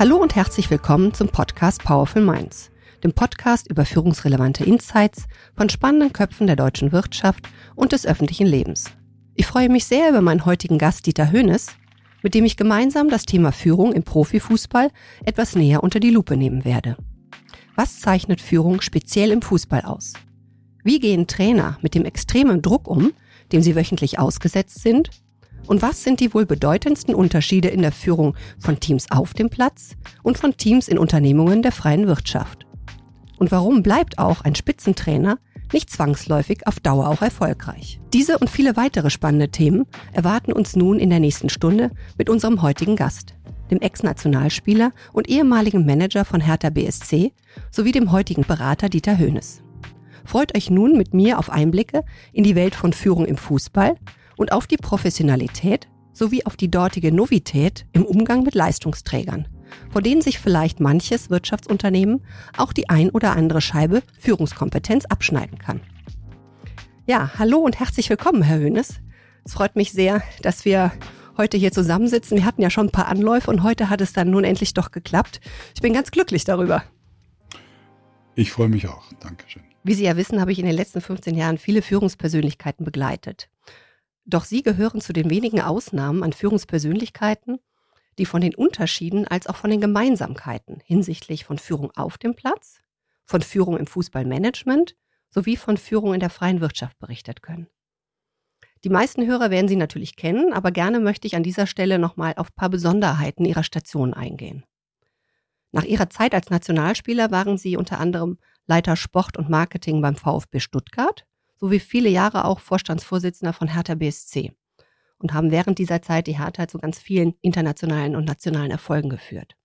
Hallo und herzlich willkommen zum Podcast Powerful Minds, dem Podcast über führungsrelevante Insights von spannenden Köpfen der deutschen Wirtschaft und des öffentlichen Lebens. Ich freue mich sehr über meinen heutigen Gast Dieter Höhnes, mit dem ich gemeinsam das Thema Führung im Profifußball etwas näher unter die Lupe nehmen werde. Was zeichnet Führung speziell im Fußball aus? Wie gehen Trainer mit dem extremen Druck um, dem sie wöchentlich ausgesetzt sind und was sind die wohl bedeutendsten Unterschiede in der Führung von Teams auf dem Platz und von Teams in Unternehmungen der freien Wirtschaft? Und warum bleibt auch ein Spitzentrainer nicht zwangsläufig auf Dauer auch erfolgreich? Diese und viele weitere spannende Themen erwarten uns nun in der nächsten Stunde mit unserem heutigen Gast, dem Ex-Nationalspieler und ehemaligen Manager von Hertha BSC sowie dem heutigen Berater Dieter Höhnes. Freut euch nun mit mir auf Einblicke in die Welt von Führung im Fußball und auf die Professionalität sowie auf die dortige Novität im Umgang mit Leistungsträgern, vor denen sich vielleicht manches Wirtschaftsunternehmen auch die ein oder andere Scheibe Führungskompetenz abschneiden kann. Ja, hallo und herzlich willkommen, Herr Höhnes. Es freut mich sehr, dass wir heute hier zusammensitzen. Wir hatten ja schon ein paar Anläufe und heute hat es dann nun endlich doch geklappt. Ich bin ganz glücklich darüber. Ich freue mich auch. Dankeschön. Wie Sie ja wissen, habe ich in den letzten 15 Jahren viele Führungspersönlichkeiten begleitet. Doch sie gehören zu den wenigen Ausnahmen an Führungspersönlichkeiten, die von den Unterschieden als auch von den Gemeinsamkeiten hinsichtlich von Führung auf dem Platz, von Führung im Fußballmanagement sowie von Führung in der freien Wirtschaft berichtet können. Die meisten Hörer werden Sie natürlich kennen, aber gerne möchte ich an dieser Stelle nochmal auf paar Besonderheiten Ihrer Station eingehen. Nach Ihrer Zeit als Nationalspieler waren Sie unter anderem Leiter Sport und Marketing beim VfB Stuttgart sowie viele Jahre auch Vorstandsvorsitzender von Hertha BSC und haben während dieser Zeit die Hertha zu ganz vielen internationalen und nationalen Erfolgen geführt.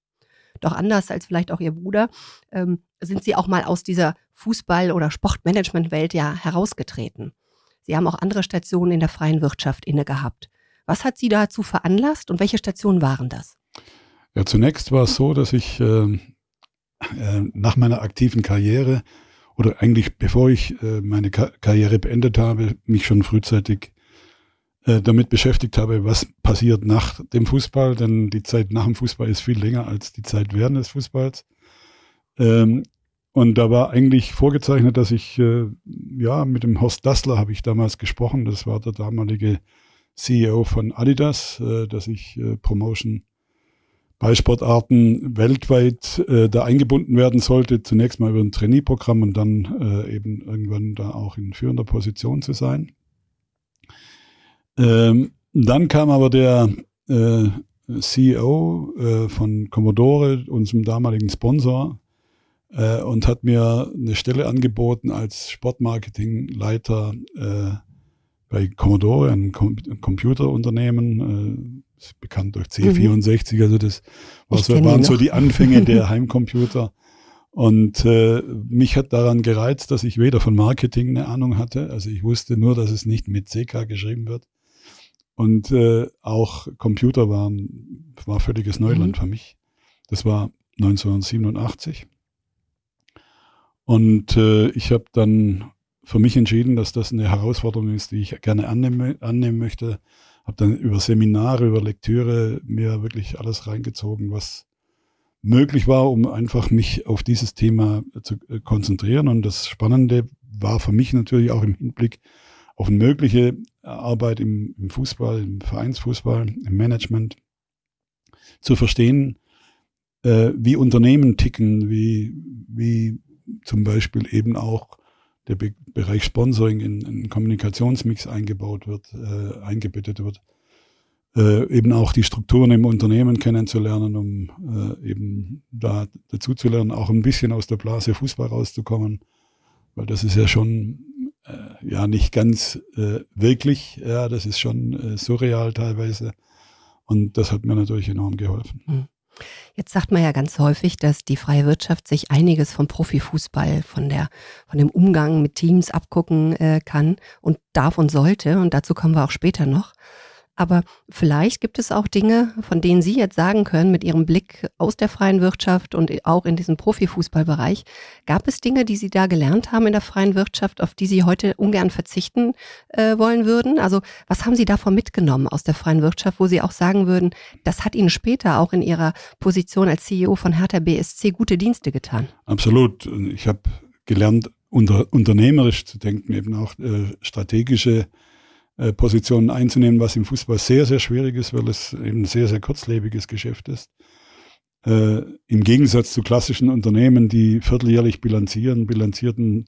Doch anders als vielleicht auch Ihr Bruder ähm, sind Sie auch mal aus dieser Fußball- oder Sportmanagement-Welt ja herausgetreten. Sie haben auch andere Stationen in der freien Wirtschaft inne gehabt. Was hat Sie dazu veranlasst und welche Stationen waren das? Ja, zunächst war es so, dass ich äh, äh, nach meiner aktiven Karriere oder eigentlich bevor ich äh, meine Ka Karriere beendet habe, mich schon frühzeitig äh, damit beschäftigt habe, was passiert nach dem Fußball, denn die Zeit nach dem Fußball ist viel länger als die Zeit während des Fußballs. Ähm, und da war eigentlich vorgezeichnet, dass ich, äh, ja, mit dem Horst Dassler habe ich damals gesprochen, das war der damalige CEO von Adidas, äh, dass ich äh, Promotion Ballsportarten weltweit äh, da eingebunden werden sollte, zunächst mal über ein Trainee-Programm und dann äh, eben irgendwann da auch in führender Position zu sein. Ähm, dann kam aber der äh, CEO äh, von Commodore, unserem damaligen Sponsor, äh, und hat mir eine Stelle angeboten als Sportmarketingleiter äh, bei Commodore, einem Com Computerunternehmen, ist bekannt durch C64, mhm. also das war so, waren so die Anfänge der Heimcomputer. Und äh, mich hat daran gereizt, dass ich weder von Marketing eine Ahnung hatte, also ich wusste nur, dass es nicht mit CK geschrieben wird. Und äh, auch Computer waren, war völliges Neuland mhm. für mich. Das war 1987. Und äh, ich habe dann für mich entschieden, dass das eine Herausforderung ist, die ich gerne annehmen, annehmen möchte, habe dann über Seminare, über Lektüre mir wirklich alles reingezogen, was möglich war, um einfach mich auf dieses Thema zu äh, konzentrieren. Und das Spannende war für mich natürlich auch im Hinblick auf eine mögliche Arbeit im, im Fußball, im Vereinsfußball, im Management, zu verstehen, äh, wie Unternehmen ticken, wie, wie zum Beispiel eben auch der Be Bereich Sponsoring in einen Kommunikationsmix eingebaut wird, äh, eingebettet wird. Äh, eben auch die Strukturen im Unternehmen kennenzulernen, um äh, eben da dazu zu lernen, auch ein bisschen aus der Blase Fußball rauszukommen, weil das ist ja schon äh, ja nicht ganz äh, wirklich, ja, das ist schon äh, surreal teilweise und das hat mir natürlich enorm geholfen. Mhm. Jetzt sagt man ja ganz häufig, dass die freie Wirtschaft sich einiges vom Profifußball, von der, von dem Umgang mit Teams abgucken äh, kann und darf und sollte. Und dazu kommen wir auch später noch. Aber vielleicht gibt es auch Dinge, von denen Sie jetzt sagen können, mit Ihrem Blick aus der freien Wirtschaft und auch in diesem Profifußballbereich, gab es Dinge, die Sie da gelernt haben in der freien Wirtschaft, auf die Sie heute ungern verzichten äh, wollen würden? Also was haben Sie davon mitgenommen aus der freien Wirtschaft, wo Sie auch sagen würden, das hat Ihnen später auch in Ihrer Position als CEO von Hertha BSC gute Dienste getan? Absolut. Ich habe gelernt, unter, unternehmerisch zu denken, eben auch äh, strategische äh, Positionen einzunehmen, was im Fußball sehr, sehr schwierig ist, weil es eben ein sehr, sehr kurzlebiges Geschäft ist. Äh, Im Gegensatz zu klassischen Unternehmen, die vierteljährlich bilanzieren, bilanzierten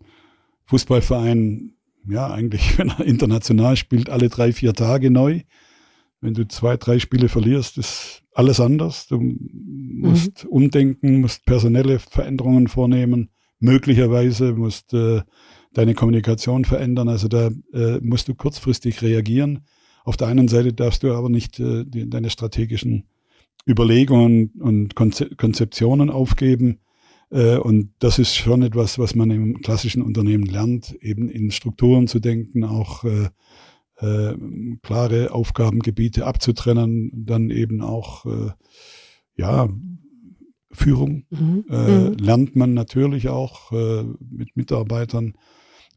Fußballverein, ja, eigentlich, wenn er international spielt, alle drei, vier Tage neu. Wenn du zwei, drei Spiele verlierst, ist alles anders. Du musst mhm. umdenken, musst personelle Veränderungen vornehmen möglicherweise musst äh, deine Kommunikation verändern. Also da äh, musst du kurzfristig reagieren. Auf der einen Seite darfst du aber nicht äh, die, deine strategischen Überlegungen und Konze Konzeptionen aufgeben. Äh, und das ist schon etwas, was man im klassischen Unternehmen lernt, eben in Strukturen zu denken, auch äh, äh, klare Aufgabengebiete abzutrennen, dann eben auch äh, ja Führung mhm. Äh, mhm. lernt man natürlich auch äh, mit Mitarbeitern.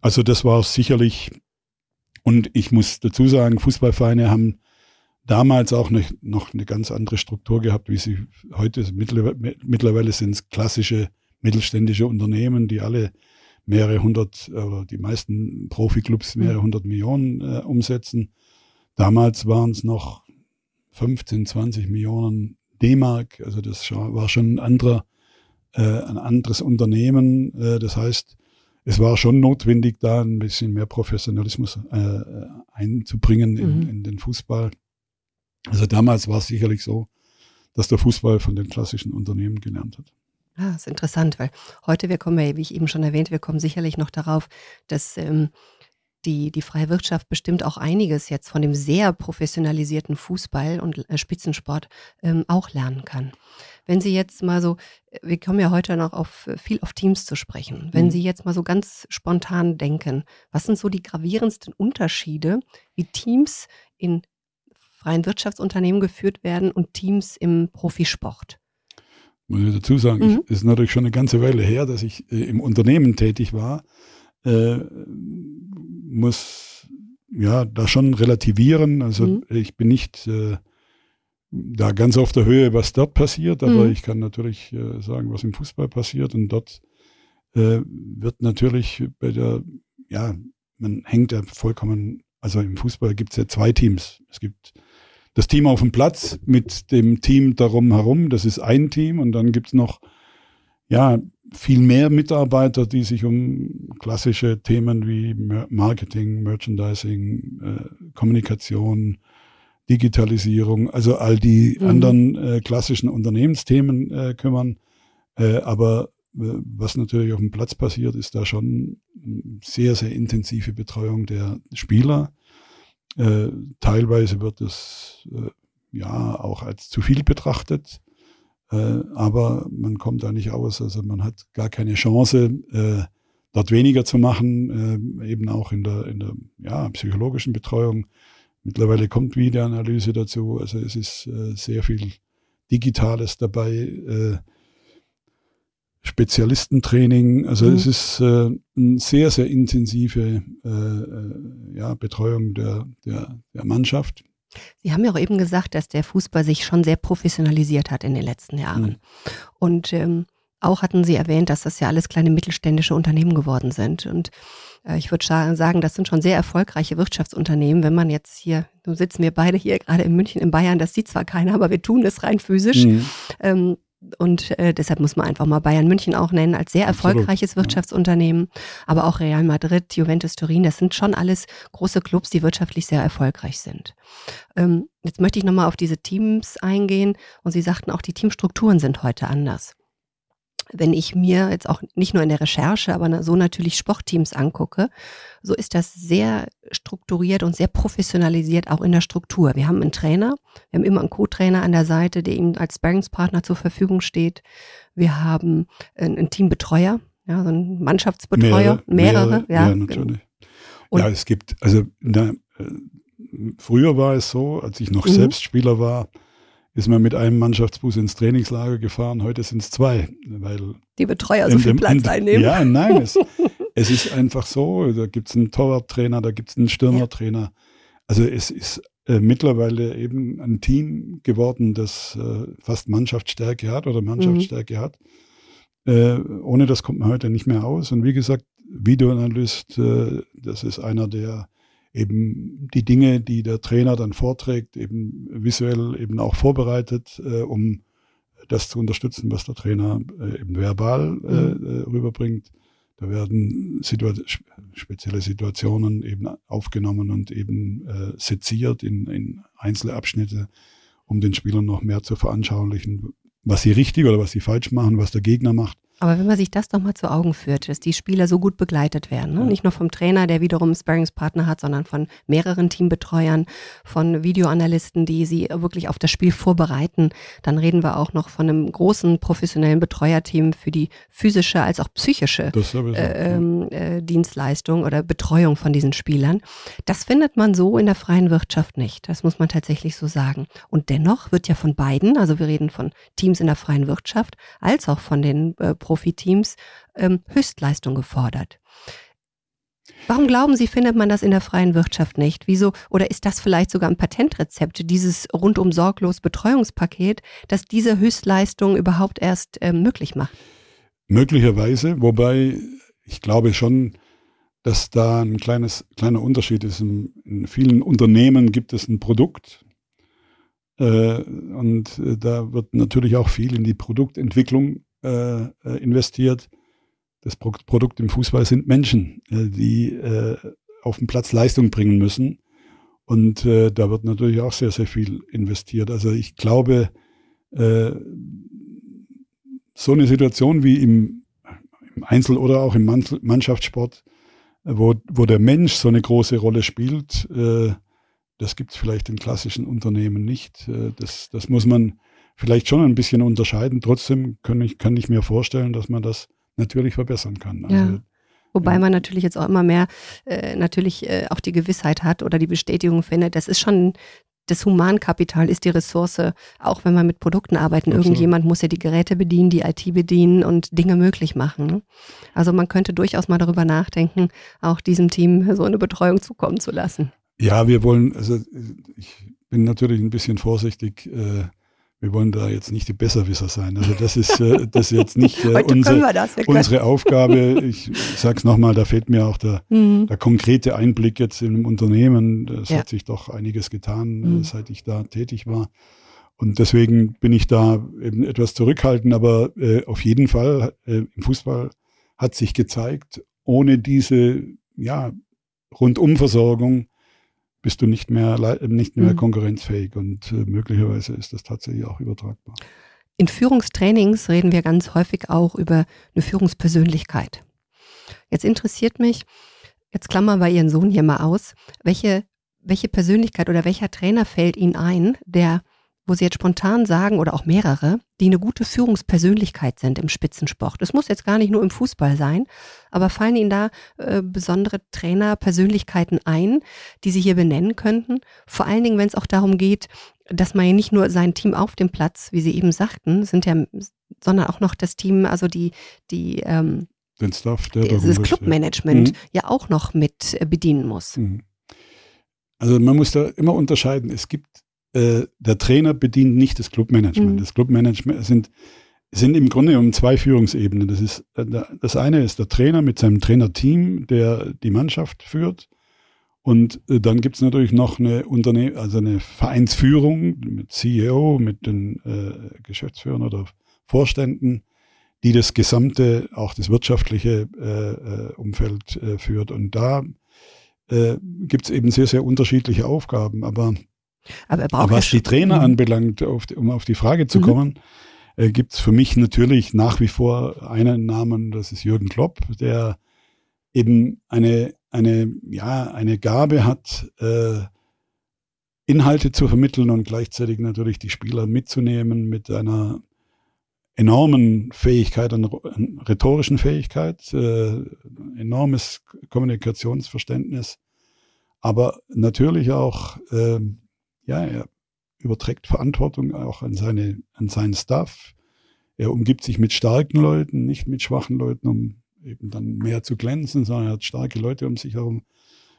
Also das war sicherlich, und ich muss dazu sagen, Fußballvereine haben damals auch ne, noch eine ganz andere Struktur gehabt, wie sie heute sind. Mittlerweile, mittlerweile sind es klassische mittelständische Unternehmen, die alle mehrere hundert, oder die meisten Profiklubs mehrere mhm. hundert Millionen äh, umsetzen. Damals waren es noch 15, 20 Millionen D-Mark. Also das war schon ein anderer, äh, ein anderes Unternehmen. Äh, das heißt, es war schon notwendig, da ein bisschen mehr Professionalismus äh, einzubringen in, mhm. in den Fußball. Also damals war es sicherlich so, dass der Fußball von den klassischen Unternehmen gelernt hat. Ah, ist interessant, weil heute, wir kommen ja, wie ich eben schon erwähnt, wir kommen sicherlich noch darauf, dass ähm, die, die freie Wirtschaft bestimmt auch einiges jetzt von dem sehr professionalisierten Fußball und äh, Spitzensport ähm, auch lernen kann. Wenn Sie jetzt mal so, äh, wir kommen ja heute noch auf äh, viel auf Teams zu sprechen. Wenn mhm. Sie jetzt mal so ganz spontan denken, was sind so die gravierendsten Unterschiede, wie Teams in freien Wirtschaftsunternehmen geführt werden und Teams im Profisport? Muss ich dazu sagen, mhm. es ist natürlich schon eine ganze Weile her, dass ich äh, im Unternehmen tätig war. Äh, muss ja da schon relativieren. Also mhm. ich bin nicht äh, da ganz auf der Höhe, was dort passiert, aber mhm. ich kann natürlich äh, sagen, was im Fußball passiert. Und dort äh, wird natürlich bei der, ja, man hängt ja vollkommen, also im Fußball gibt es ja zwei Teams. Es gibt das Team auf dem Platz mit dem Team darum herum, das ist ein Team und dann gibt es noch ja, viel mehr Mitarbeiter, die sich um klassische Themen wie Marketing, Merchandising, äh, Kommunikation, Digitalisierung, also all die mhm. anderen äh, klassischen Unternehmensthemen äh, kümmern. Äh, aber äh, was natürlich auf dem Platz passiert, ist da schon sehr, sehr intensive Betreuung der Spieler. Äh, teilweise wird es ja auch als zu viel betrachtet. Äh, aber man kommt da nicht aus. Also man hat gar keine Chance, äh, dort weniger zu machen, äh, eben auch in der, in der ja, psychologischen Betreuung. Mittlerweile kommt Videoanalyse dazu. Also es ist sehr viel Digitales dabei. Spezialistentraining. Also mhm. es ist äh, eine sehr, sehr intensive äh, ja, Betreuung der, der, der Mannschaft. Sie haben ja auch eben gesagt, dass der Fußball sich schon sehr professionalisiert hat in den letzten Jahren. Mhm. Und ähm, auch hatten Sie erwähnt, dass das ja alles kleine mittelständische Unternehmen geworden sind. Und äh, ich würde sagen, das sind schon sehr erfolgreiche Wirtschaftsunternehmen. Wenn man jetzt hier, nun sitzen wir beide hier gerade in München, in Bayern, das sieht zwar keiner, aber wir tun das rein physisch. Mhm. Ähm, und äh, deshalb muss man einfach mal Bayern München auch nennen als sehr erfolgreiches Absolut. Wirtschaftsunternehmen. Aber auch Real Madrid, Juventus Turin, das sind schon alles große Clubs, die wirtschaftlich sehr erfolgreich sind. Ähm, jetzt möchte ich nochmal auf diese Teams eingehen. Und Sie sagten auch, die Teamstrukturen sind heute anders wenn ich mir jetzt auch nicht nur in der Recherche, aber so natürlich Sportteams angucke, so ist das sehr strukturiert und sehr professionalisiert auch in der Struktur. Wir haben einen Trainer, wir haben immer einen Co-Trainer an der Seite, der ihm als Sparringspartner zur Verfügung steht. Wir haben einen Teambetreuer, ja, so einen Mannschaftsbetreuer, mehrere, mehrere, mehrere ja, ja, natürlich. Und ja, es gibt, also na, früher war es so, als ich noch mhm. selbst Spieler war, ist man mit einem Mannschaftsbus ins Trainingslager gefahren. Heute sind es zwei, weil die Betreuer so viel Platz in, einnehmen. Ja, nein, es, es ist einfach so. Da gibt es einen Torwarttrainer, da gibt es einen Stürmertrainer. Ja. Also es ist äh, mittlerweile eben ein Team geworden, das äh, fast Mannschaftsstärke hat oder Mannschaftsstärke mhm. hat. Äh, ohne das kommt man heute nicht mehr aus. Und wie gesagt, Videoanalyst, äh, das ist einer, der eben die Dinge, die der Trainer dann vorträgt, eben visuell eben auch vorbereitet, äh, um das zu unterstützen, was der Trainer äh, eben verbal mhm. äh, rüberbringt. Da werden Situa spezielle Situationen eben aufgenommen und eben äh, seziert in, in einzelne Abschnitte, um den Spielern noch mehr zu veranschaulichen, was sie richtig oder was sie falsch machen, was der Gegner macht. Aber wenn man sich das doch mal zu Augen führt, dass die Spieler so gut begleitet werden, ne? nicht nur vom Trainer, der wiederum Sparringspartner hat, sondern von mehreren Teambetreuern, von Videoanalysten, die sie wirklich auf das Spiel vorbereiten, dann reden wir auch noch von einem großen professionellen Betreuerteam für die physische als auch psychische äh, ähm, äh, Dienstleistung oder Betreuung von diesen Spielern. Das findet man so in der freien Wirtschaft nicht. Das muss man tatsächlich so sagen. Und dennoch wird ja von beiden, also wir reden von Teams in der freien Wirtschaft, als auch von den äh, Profiteams ähm, Höchstleistung gefordert. Warum glauben Sie, findet man das in der freien Wirtschaft nicht? Wieso? Oder ist das vielleicht sogar ein Patentrezept, dieses rundum sorglos Betreuungspaket, das diese Höchstleistung überhaupt erst ähm, möglich macht? Möglicherweise, wobei ich glaube schon, dass da ein kleines, kleiner Unterschied ist. In, in vielen Unternehmen gibt es ein Produkt äh, und äh, da wird natürlich auch viel in die Produktentwicklung äh, äh, investiert. Das Pro Produkt im Fußball sind Menschen, äh, die äh, auf dem Platz Leistung bringen müssen. Und äh, da wird natürlich auch sehr, sehr viel investiert. Also ich glaube, äh, so eine Situation wie im, im Einzel- oder auch im Mannschaftssport, wo, wo der Mensch so eine große Rolle spielt, äh, das gibt es vielleicht in klassischen Unternehmen nicht. Äh, das, das muss man vielleicht schon ein bisschen unterscheiden. Trotzdem kann ich, kann ich mir vorstellen, dass man das natürlich verbessern kann. Also, ja. Wobei man natürlich jetzt auch immer mehr äh, natürlich äh, auch die Gewissheit hat oder die Bestätigung findet, das ist schon das Humankapital ist die Ressource, auch wenn man mit Produkten arbeiten. Absolut. Irgendjemand muss ja die Geräte bedienen, die IT bedienen und Dinge möglich machen. Ne? Also man könnte durchaus mal darüber nachdenken, auch diesem Team so eine Betreuung zukommen zu lassen. Ja, wir wollen, also ich bin natürlich ein bisschen vorsichtig, äh, wir wollen da jetzt nicht die Besserwisser sein. Also das ist, äh, das ist jetzt nicht äh, unsere, das, unsere Aufgabe. Ich, ich sage es nochmal, da fehlt mir auch der, mhm. der konkrete Einblick jetzt im Unternehmen. Es ja. hat sich doch einiges getan, äh, mhm. seit ich da tätig war. Und deswegen bin ich da eben etwas zurückhaltend, aber äh, auf jeden Fall äh, im Fußball hat sich gezeigt, ohne diese ja, Rundumversorgung bist du nicht mehr, nicht mehr mhm. konkurrenzfähig und äh, möglicherweise ist das tatsächlich auch übertragbar. In Führungstrainings reden wir ganz häufig auch über eine Führungspersönlichkeit. Jetzt interessiert mich, jetzt klammern wir Ihren Sohn hier mal aus, welche, welche Persönlichkeit oder welcher Trainer fällt Ihnen ein, der wo Sie jetzt spontan sagen oder auch mehrere, die eine gute Führungspersönlichkeit sind im Spitzensport. Es muss jetzt gar nicht nur im Fußball sein, aber fallen Ihnen da äh, besondere Trainerpersönlichkeiten ein, die Sie hier benennen könnten? Vor allen Dingen, wenn es auch darum geht, dass man ja nicht nur sein Team auf dem Platz, wie Sie eben sagten, sind ja, sondern auch noch das Team, also die, die ähm, den Staff, der dieses Clubmanagement mhm. ja auch noch mit äh, bedienen muss. Mhm. Also man muss da immer unterscheiden. Es gibt äh, der Trainer bedient nicht das Clubmanagement. Mhm. Das Clubmanagement sind, sind im Grunde um zwei Führungsebenen. Das, ist, äh, das eine ist der Trainer mit seinem Trainerteam, der die Mannschaft führt. Und äh, dann gibt es natürlich noch eine Unternehmen, also eine Vereinsführung mit CEO, mit den äh, Geschäftsführern oder Vorständen, die das gesamte, auch das wirtschaftliche äh, Umfeld äh, führt. Und da gibt es eben sehr, sehr unterschiedliche Aufgaben. Aber aber, Aber was die Trainer mhm. anbelangt, auf die, um auf die Frage zu mhm. kommen, äh, gibt es für mich natürlich nach wie vor einen Namen, das ist Jürgen Klopp, der eben eine, eine, ja, eine Gabe hat, äh, Inhalte zu vermitteln und gleichzeitig natürlich die Spieler mitzunehmen mit einer enormen Fähigkeit, einer rhetorischen Fähigkeit, äh, enormes Kommunikationsverständnis aber natürlich auch, ähm, ja, er überträgt Verantwortung auch an seine, an seinen Staff. Er umgibt sich mit starken Leuten, nicht mit schwachen Leuten, um eben dann mehr zu glänzen, sondern er hat starke Leute um sich herum.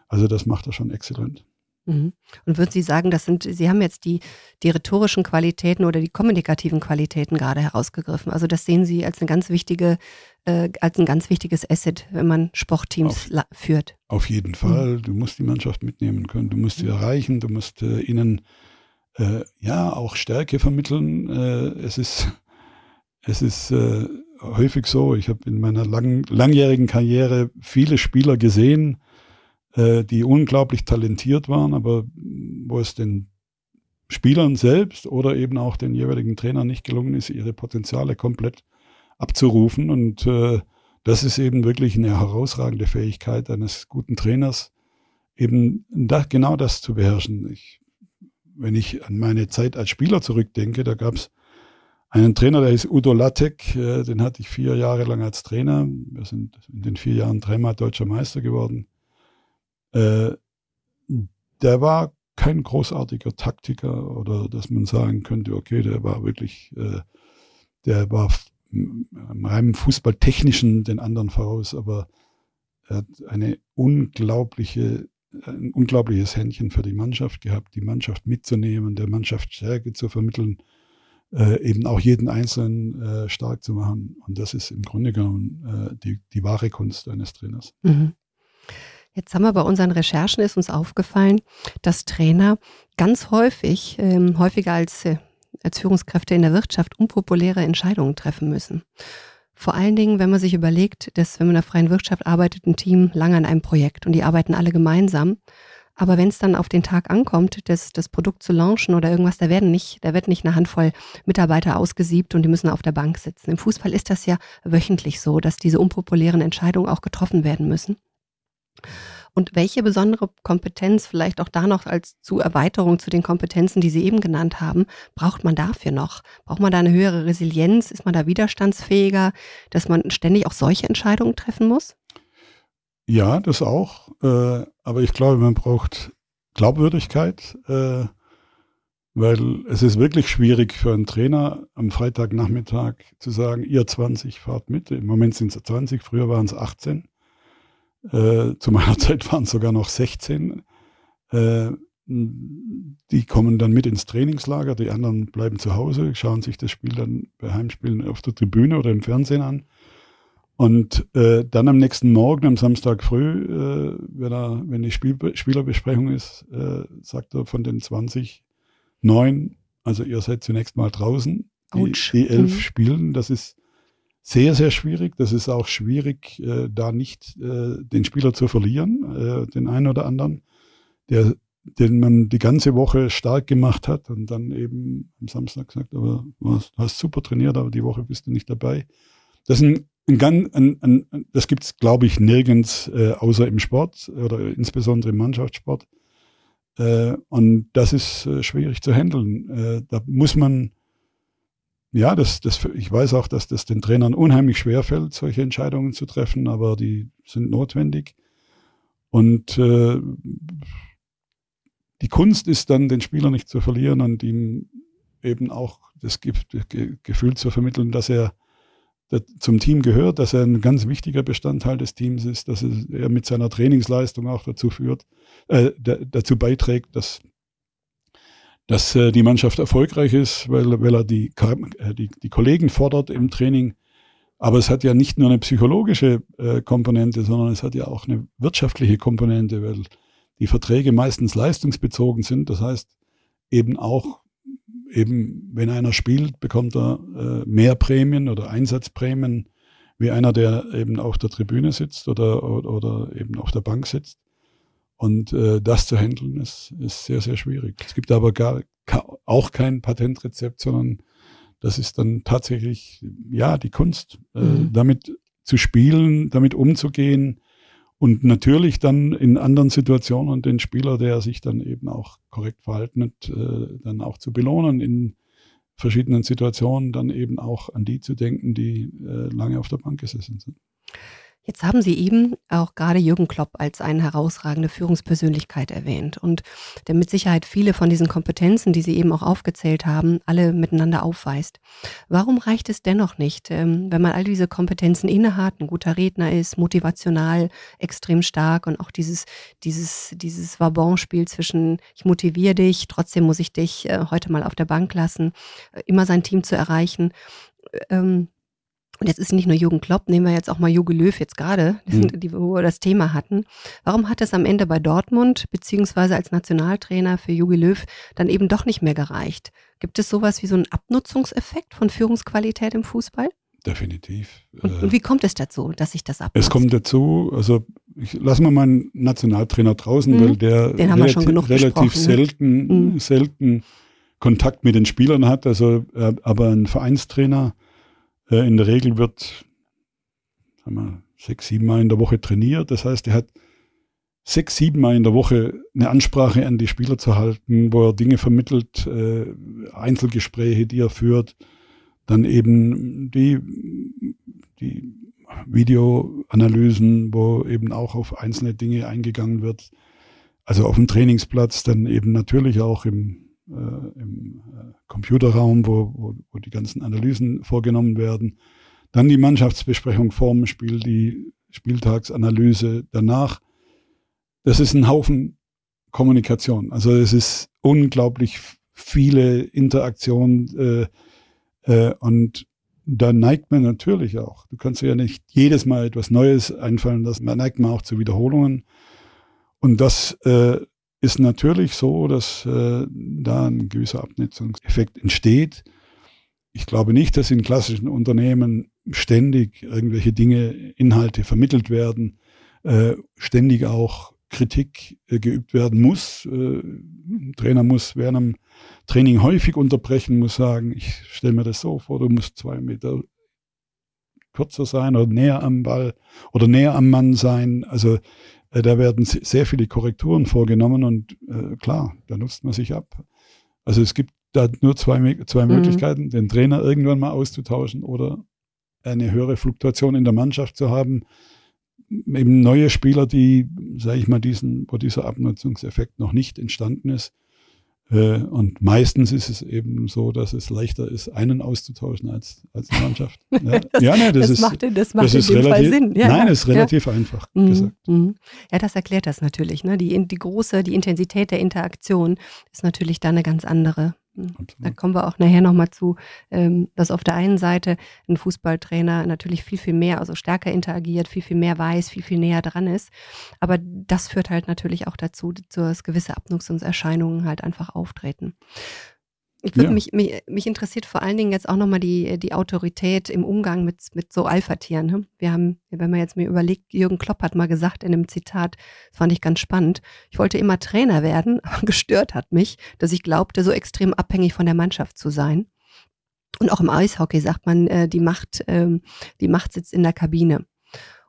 Also das macht er schon exzellent. Mhm. Und würden Sie sagen, das sind, Sie haben jetzt die, die rhetorischen Qualitäten oder die kommunikativen Qualitäten gerade herausgegriffen. Also das sehen Sie als eine ganz wichtige, äh, als ein ganz wichtiges Asset, wenn man Sportteams auf, führt. Auf jeden Fall. Mhm. Du musst die Mannschaft mitnehmen können. Du musst sie mhm. erreichen. Du musst äh, ihnen äh, ja auch Stärke vermitteln. Äh, es ist, es ist äh, häufig so. Ich habe in meiner lang, langjährigen Karriere viele Spieler gesehen, äh, die unglaublich talentiert waren, aber wo es den Spielern selbst oder eben auch den jeweiligen Trainern nicht gelungen ist, ihre Potenziale komplett abzurufen. Und äh, das ist eben wirklich eine herausragende Fähigkeit eines guten Trainers, eben da, genau das zu beherrschen. Ich, wenn ich an meine Zeit als Spieler zurückdenke, da gab es einen Trainer, der ist Udo Lattek, äh, den hatte ich vier Jahre lang als Trainer. Wir sind in den vier Jahren dreimal deutscher Meister geworden. Äh, der war kein großartiger Taktiker oder dass man sagen könnte, okay, der war wirklich, äh, der war im reinen Fußballtechnischen den anderen voraus, aber er hat eine unglaubliche, ein unglaubliches Händchen für die Mannschaft gehabt, die Mannschaft mitzunehmen, der Mannschaft Stärke zu vermitteln, äh, eben auch jeden Einzelnen äh, stark zu machen. Und das ist im Grunde genommen äh, die, die wahre Kunst eines Trainers. Mhm. Jetzt haben wir bei unseren Recherchen ist uns aufgefallen, dass Trainer ganz häufig, ähm, häufiger als, äh, als Führungskräfte in der Wirtschaft, unpopuläre Entscheidungen treffen müssen. Vor allen Dingen, wenn man sich überlegt, dass wenn man in der freien Wirtschaft arbeitet, ein Team lange an einem Projekt und die arbeiten alle gemeinsam. Aber wenn es dann auf den Tag ankommt, das, das Produkt zu launchen oder irgendwas, da werden nicht, da wird nicht eine Handvoll Mitarbeiter ausgesiebt und die müssen auf der Bank sitzen. Im Fußball ist das ja wöchentlich so, dass diese unpopulären Entscheidungen auch getroffen werden müssen. Und welche besondere Kompetenz, vielleicht auch da noch als zu Erweiterung zu den Kompetenzen, die Sie eben genannt haben, braucht man dafür noch? Braucht man da eine höhere Resilienz? Ist man da widerstandsfähiger, dass man ständig auch solche Entscheidungen treffen muss? Ja, das auch. Äh, aber ich glaube, man braucht Glaubwürdigkeit, äh, weil es ist wirklich schwierig für einen Trainer am Freitagnachmittag zu sagen, ihr 20 fahrt mit. Im Moment sind es 20, früher waren es 18. Äh, zu meiner Zeit waren es sogar noch 16. Äh, die kommen dann mit ins Trainingslager, die anderen bleiben zu Hause, schauen sich das Spiel dann bei Heimspielen auf der Tribüne oder im Fernsehen an. Und äh, dann am nächsten Morgen, am Samstag früh, äh, wenn, er, wenn die Spiel Spielerbesprechung ist, äh, sagt er von den 20, neun, also ihr seid zunächst mal draußen. Die, die elf mhm. spielen, das ist sehr, sehr schwierig. Das ist auch schwierig, äh, da nicht äh, den Spieler zu verlieren, äh, den einen oder anderen, der, den man die ganze Woche stark gemacht hat und dann eben am Samstag gesagt, aber du hast, super trainiert, aber die Woche bist du nicht dabei. Das ist ein, ein, ein, ein das gibt es, glaube ich, nirgends äh, außer im Sport oder insbesondere im Mannschaftssport. Äh, und das ist äh, schwierig zu handeln. Äh, da muss man ja, das, das, ich weiß auch, dass das den Trainern unheimlich schwer fällt, solche Entscheidungen zu treffen, aber die sind notwendig. Und äh, die Kunst ist dann, den Spieler nicht zu verlieren und ihm eben auch das Gefühl zu vermitteln, dass er zum Team gehört, dass er ein ganz wichtiger Bestandteil des Teams ist, dass er mit seiner Trainingsleistung auch dazu führt, äh, dazu beiträgt, dass dass äh, die Mannschaft erfolgreich ist, weil, weil er die, äh, die, die Kollegen fordert im Training. Aber es hat ja nicht nur eine psychologische äh, Komponente, sondern es hat ja auch eine wirtschaftliche Komponente, weil die Verträge meistens leistungsbezogen sind. Das heißt, eben auch, eben wenn einer spielt, bekommt er äh, mehr Prämien oder Einsatzprämien wie einer, der eben auf der Tribüne sitzt oder, oder, oder eben auf der Bank sitzt. Und äh, das zu handeln ist, ist sehr, sehr schwierig. Es gibt aber gar auch kein Patentrezept, sondern das ist dann tatsächlich, ja, die Kunst, äh, mhm. damit zu spielen, damit umzugehen und natürlich dann in anderen Situationen den Spieler, der sich dann eben auch korrekt verhalten hat, äh, dann auch zu belohnen in verschiedenen Situationen, dann eben auch an die zu denken, die äh, lange auf der Bank gesessen sind. Jetzt haben Sie eben auch gerade Jürgen Klopp als eine herausragende Führungspersönlichkeit erwähnt und der mit Sicherheit viele von diesen Kompetenzen, die Sie eben auch aufgezählt haben, alle miteinander aufweist. Warum reicht es dennoch nicht, ähm, wenn man all diese Kompetenzen innehat, ein guter Redner ist, motivational extrem stark und auch dieses, dieses, dieses Wabonspiel zwischen ich motiviere dich, trotzdem muss ich dich äh, heute mal auf der Bank lassen, äh, immer sein Team zu erreichen. Ähm, und jetzt ist nicht nur Jürgen Klopp, nehmen wir jetzt auch mal Jogi Löw jetzt gerade, mhm. die, wo wir das Thema hatten. Warum hat es am Ende bei Dortmund beziehungsweise als Nationaltrainer für Jogi Löw dann eben doch nicht mehr gereicht? Gibt es sowas wie so einen Abnutzungseffekt von Führungsqualität im Fußball? Definitiv. Und, und, wie kommt es dazu, dass sich das abnutzt? Es kommt dazu, also ich lasse mal meinen Nationaltrainer draußen, mhm. weil der relativ, relativ ne? selten, mhm. selten Kontakt mit den Spielern hat. Also, äh, aber ein Vereinstrainer äh, in der Regel wird sagen wir, sechs, sieben Mal in der Woche trainiert. Das heißt, er hat sechs, sieben Mal in der Woche eine Ansprache an die Spieler zu halten, wo er Dinge vermittelt, äh, Einzelgespräche, die er führt, dann eben die, die Videoanalysen, wo eben auch auf einzelne Dinge eingegangen wird. Also auf dem Trainingsplatz, dann eben natürlich auch im äh, im äh, Computerraum, wo, wo, wo die ganzen Analysen vorgenommen werden. Dann die Mannschaftsbesprechung vorm Spiel, die Spieltagsanalyse danach. Das ist ein Haufen Kommunikation. Also es ist unglaublich viele Interaktionen äh, äh, und da neigt man natürlich auch. Du kannst ja nicht jedes Mal etwas Neues einfallen lassen. Da neigt man auch zu Wiederholungen. Und das äh, ist natürlich so, dass äh, da ein gewisser Abnutzungseffekt entsteht. Ich glaube nicht, dass in klassischen Unternehmen ständig irgendwelche Dinge, Inhalte vermittelt werden, äh, ständig auch Kritik äh, geübt werden muss. Äh, ein Trainer muss während einem Training häufig unterbrechen, muss sagen, ich stelle mir das so vor, du musst zwei Meter kürzer sein oder näher am Ball oder näher am Mann sein. Also da werden sehr viele Korrekturen vorgenommen und äh, klar, da nutzt man sich ab. Also es gibt da nur zwei, zwei mhm. Möglichkeiten, den Trainer irgendwann mal auszutauschen oder eine höhere Fluktuation in der Mannschaft zu haben. Eben neue Spieler, die, sage ich mal, diesen, wo dieser Abnutzungseffekt noch nicht entstanden ist, äh, und meistens ist es eben so, dass es leichter ist, einen auszutauschen als, als eine Mannschaft. Ja, das, ja ne, das, das ist, macht, das macht das ist relativ, Fall Sinn. Ja, nein, ja. ist relativ einfach mhm. gesagt. Mhm. Ja, das erklärt das natürlich. Ne? Die, die große, die Intensität der Interaktion ist natürlich da eine ganz andere. Mhm. Da kommen wir auch nachher nochmal zu, ähm, dass auf der einen Seite ein Fußballtrainer natürlich viel, viel mehr, also stärker interagiert, viel, viel mehr weiß, viel, viel näher dran ist. Aber das führt halt natürlich auch dazu, dass gewisse Abnutzungserscheinungen halt einfach auftreten. Ich würde ja. mich, mich, mich interessiert vor allen Dingen jetzt auch nochmal die, die Autorität im Umgang mit, mit so Alpha-Tieren. Ne? Wir haben, wenn man jetzt mir überlegt, Jürgen Klopp hat mal gesagt in einem Zitat, das fand ich ganz spannend, ich wollte immer Trainer werden, aber gestört hat mich, dass ich glaubte, so extrem abhängig von der Mannschaft zu sein. Und auch im Eishockey sagt man, äh, die Macht, ähm, die Macht sitzt in der Kabine.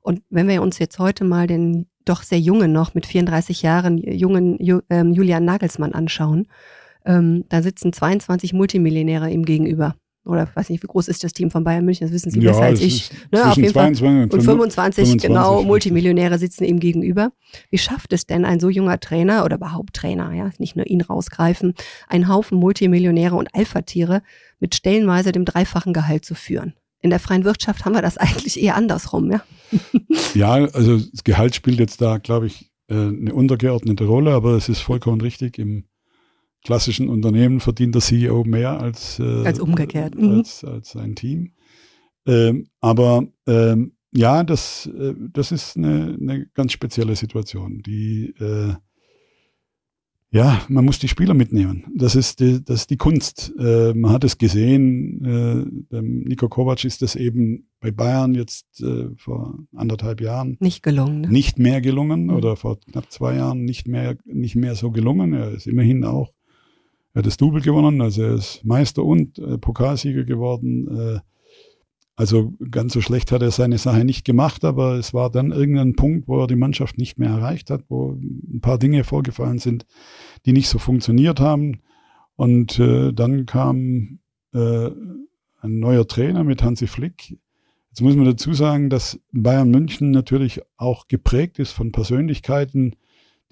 Und wenn wir uns jetzt heute mal den doch sehr jungen noch mit 34 Jahren jungen ähm, Julian Nagelsmann anschauen, ähm, da sitzen 22 Multimillionäre ihm gegenüber. Oder weiß nicht, wie groß ist das Team von Bayern München? Das wissen Sie ja, besser als ich. Ne, auf jeden Fall. Und 25, 25 genau, Multimillionäre sitzen ihm gegenüber. Wie schafft es denn ein so junger Trainer oder überhaupt Trainer, ja, nicht nur ihn rausgreifen, einen Haufen Multimillionäre und Alpha-Tiere mit stellenweise dem dreifachen Gehalt zu führen? In der freien Wirtschaft haben wir das eigentlich eher andersrum, ja? ja, also das Gehalt spielt jetzt da, glaube ich, äh, eine untergeordnete Rolle, aber es ist vollkommen richtig. Im klassischen Unternehmen verdient der CEO mehr als, äh, als umgekehrt. Mhm. Als, als sein Team. Ähm, aber ähm, ja, das, äh, das ist eine, eine ganz spezielle Situation, die äh, ja, man muss die Spieler mitnehmen. Das ist die, das ist die Kunst. Äh, man hat es gesehen, äh, Nico Kovac ist das eben bei Bayern jetzt äh, vor anderthalb Jahren nicht gelungen. Ne? Nicht mehr gelungen mhm. oder vor knapp zwei Jahren nicht mehr, nicht mehr so gelungen. Er ist immerhin auch er hat das Double gewonnen, also er ist Meister und äh, Pokalsieger geworden. Äh, also ganz so schlecht hat er seine Sache nicht gemacht, aber es war dann irgendein Punkt, wo er die Mannschaft nicht mehr erreicht hat, wo ein paar Dinge vorgefallen sind, die nicht so funktioniert haben. Und äh, dann kam äh, ein neuer Trainer mit Hansi Flick. Jetzt muss man dazu sagen, dass Bayern München natürlich auch geprägt ist von Persönlichkeiten,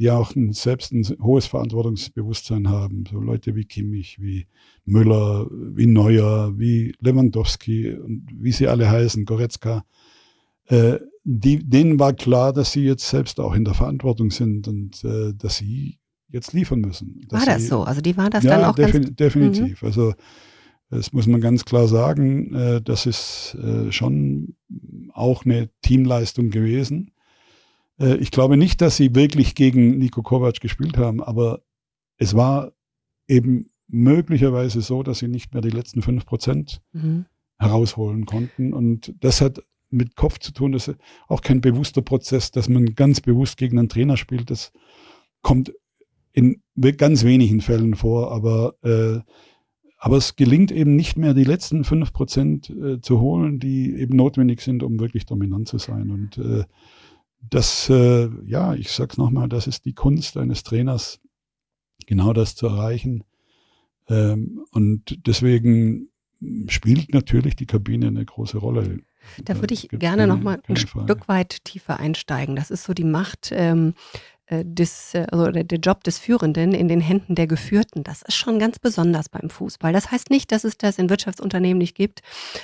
die auch ein, selbst ein hohes Verantwortungsbewusstsein haben. So Leute wie Kimmich, wie Müller, wie Neuer, wie Lewandowski und wie sie alle heißen, Goretzka. Äh, die, denen war klar, dass sie jetzt selbst auch in der Verantwortung sind und äh, dass sie jetzt liefern müssen. War das sie, so? Also die war das ja, dann auch defin ganz definitiv. Mhm. Also das muss man ganz klar sagen. Äh, das ist äh, schon auch eine Teamleistung gewesen. Äh, ich glaube nicht, dass sie wirklich gegen Nico Kovac gespielt haben, aber es war eben möglicherweise so, dass sie nicht mehr die letzten fünf Prozent mhm. herausholen konnten. Und das hat mit Kopf zu tun. Das ist auch kein bewusster Prozess, dass man ganz bewusst gegen einen Trainer spielt. Das kommt in ganz wenigen Fällen vor, aber, äh, aber es gelingt eben nicht mehr, die letzten fünf Prozent äh, zu holen, die eben notwendig sind, um wirklich dominant zu sein. Und äh, das, äh, ja, ich sag's nochmal, das ist die Kunst eines Trainers, genau das zu erreichen. Ähm, und deswegen spielt natürlich die Kabine eine große Rolle. Da würde ich gerne noch mal ein Frage. Stück weit tiefer einsteigen. Das ist so die Macht ähm, äh, des, äh, also der, der, Job des Führenden in den Händen der Geführten. Das ist schon ganz besonders beim Fußball. Das heißt nicht, dass es das in Wirtschaftsunternehmen nicht gibt.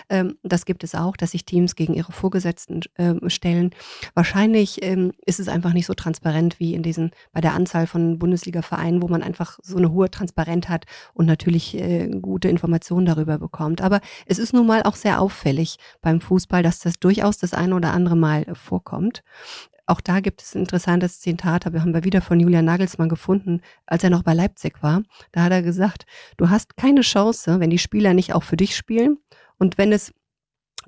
Ähm, das gibt es auch, dass sich Teams gegen ihre Vorgesetzten ähm, stellen. Wahrscheinlich ähm, ist es einfach nicht so transparent wie in diesen, bei der Anzahl von Bundesliga-Vereinen, wo man einfach so eine hohe Transparenz hat und natürlich äh, gute Informationen darüber bekommt. Aber es ist nun mal auch sehr auffällig beim Fußball, dass das durchaus das eine oder andere Mal vorkommt. Auch da gibt es ein interessantes Zitat, haben wir wieder von Julian Nagelsmann gefunden, als er noch bei Leipzig war. Da hat er gesagt, du hast keine Chance, wenn die Spieler nicht auch für dich spielen. Und wenn es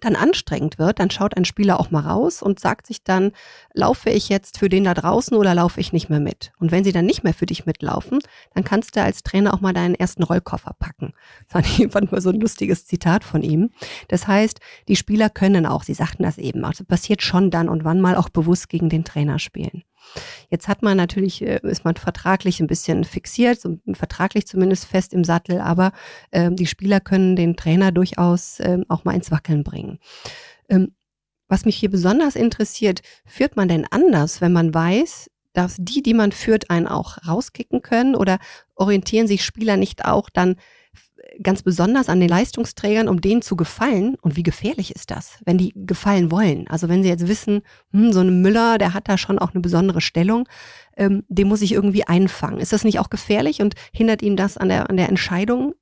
dann anstrengend wird, dann schaut ein Spieler auch mal raus und sagt sich dann, laufe ich jetzt für den da draußen oder laufe ich nicht mehr mit? Und wenn sie dann nicht mehr für dich mitlaufen, dann kannst du als Trainer auch mal deinen ersten Rollkoffer packen. Das fand ich so ein lustiges Zitat von ihm. Das heißt, die Spieler können auch, sie sagten das eben, also passiert schon dann und wann mal auch bewusst gegen den Trainer spielen. Jetzt hat man natürlich, äh, ist man vertraglich ein bisschen fixiert, so vertraglich zumindest fest im Sattel, aber ähm, die Spieler können den Trainer durchaus ähm, auch mal ins Wackeln bringen. Ähm, was mich hier besonders interessiert, führt man denn anders, wenn man weiß, dass die, die man führt, einen auch rauskicken können? Oder orientieren sich Spieler nicht auch dann ganz besonders an den Leistungsträgern, um denen zu gefallen. Und wie gefährlich ist das, wenn die gefallen wollen? Also wenn sie jetzt wissen, hm, so ein Müller, der hat da schon auch eine besondere Stellung, ähm, den muss ich irgendwie einfangen. Ist das nicht auch gefährlich und hindert ihm das an der, an der Entscheidung?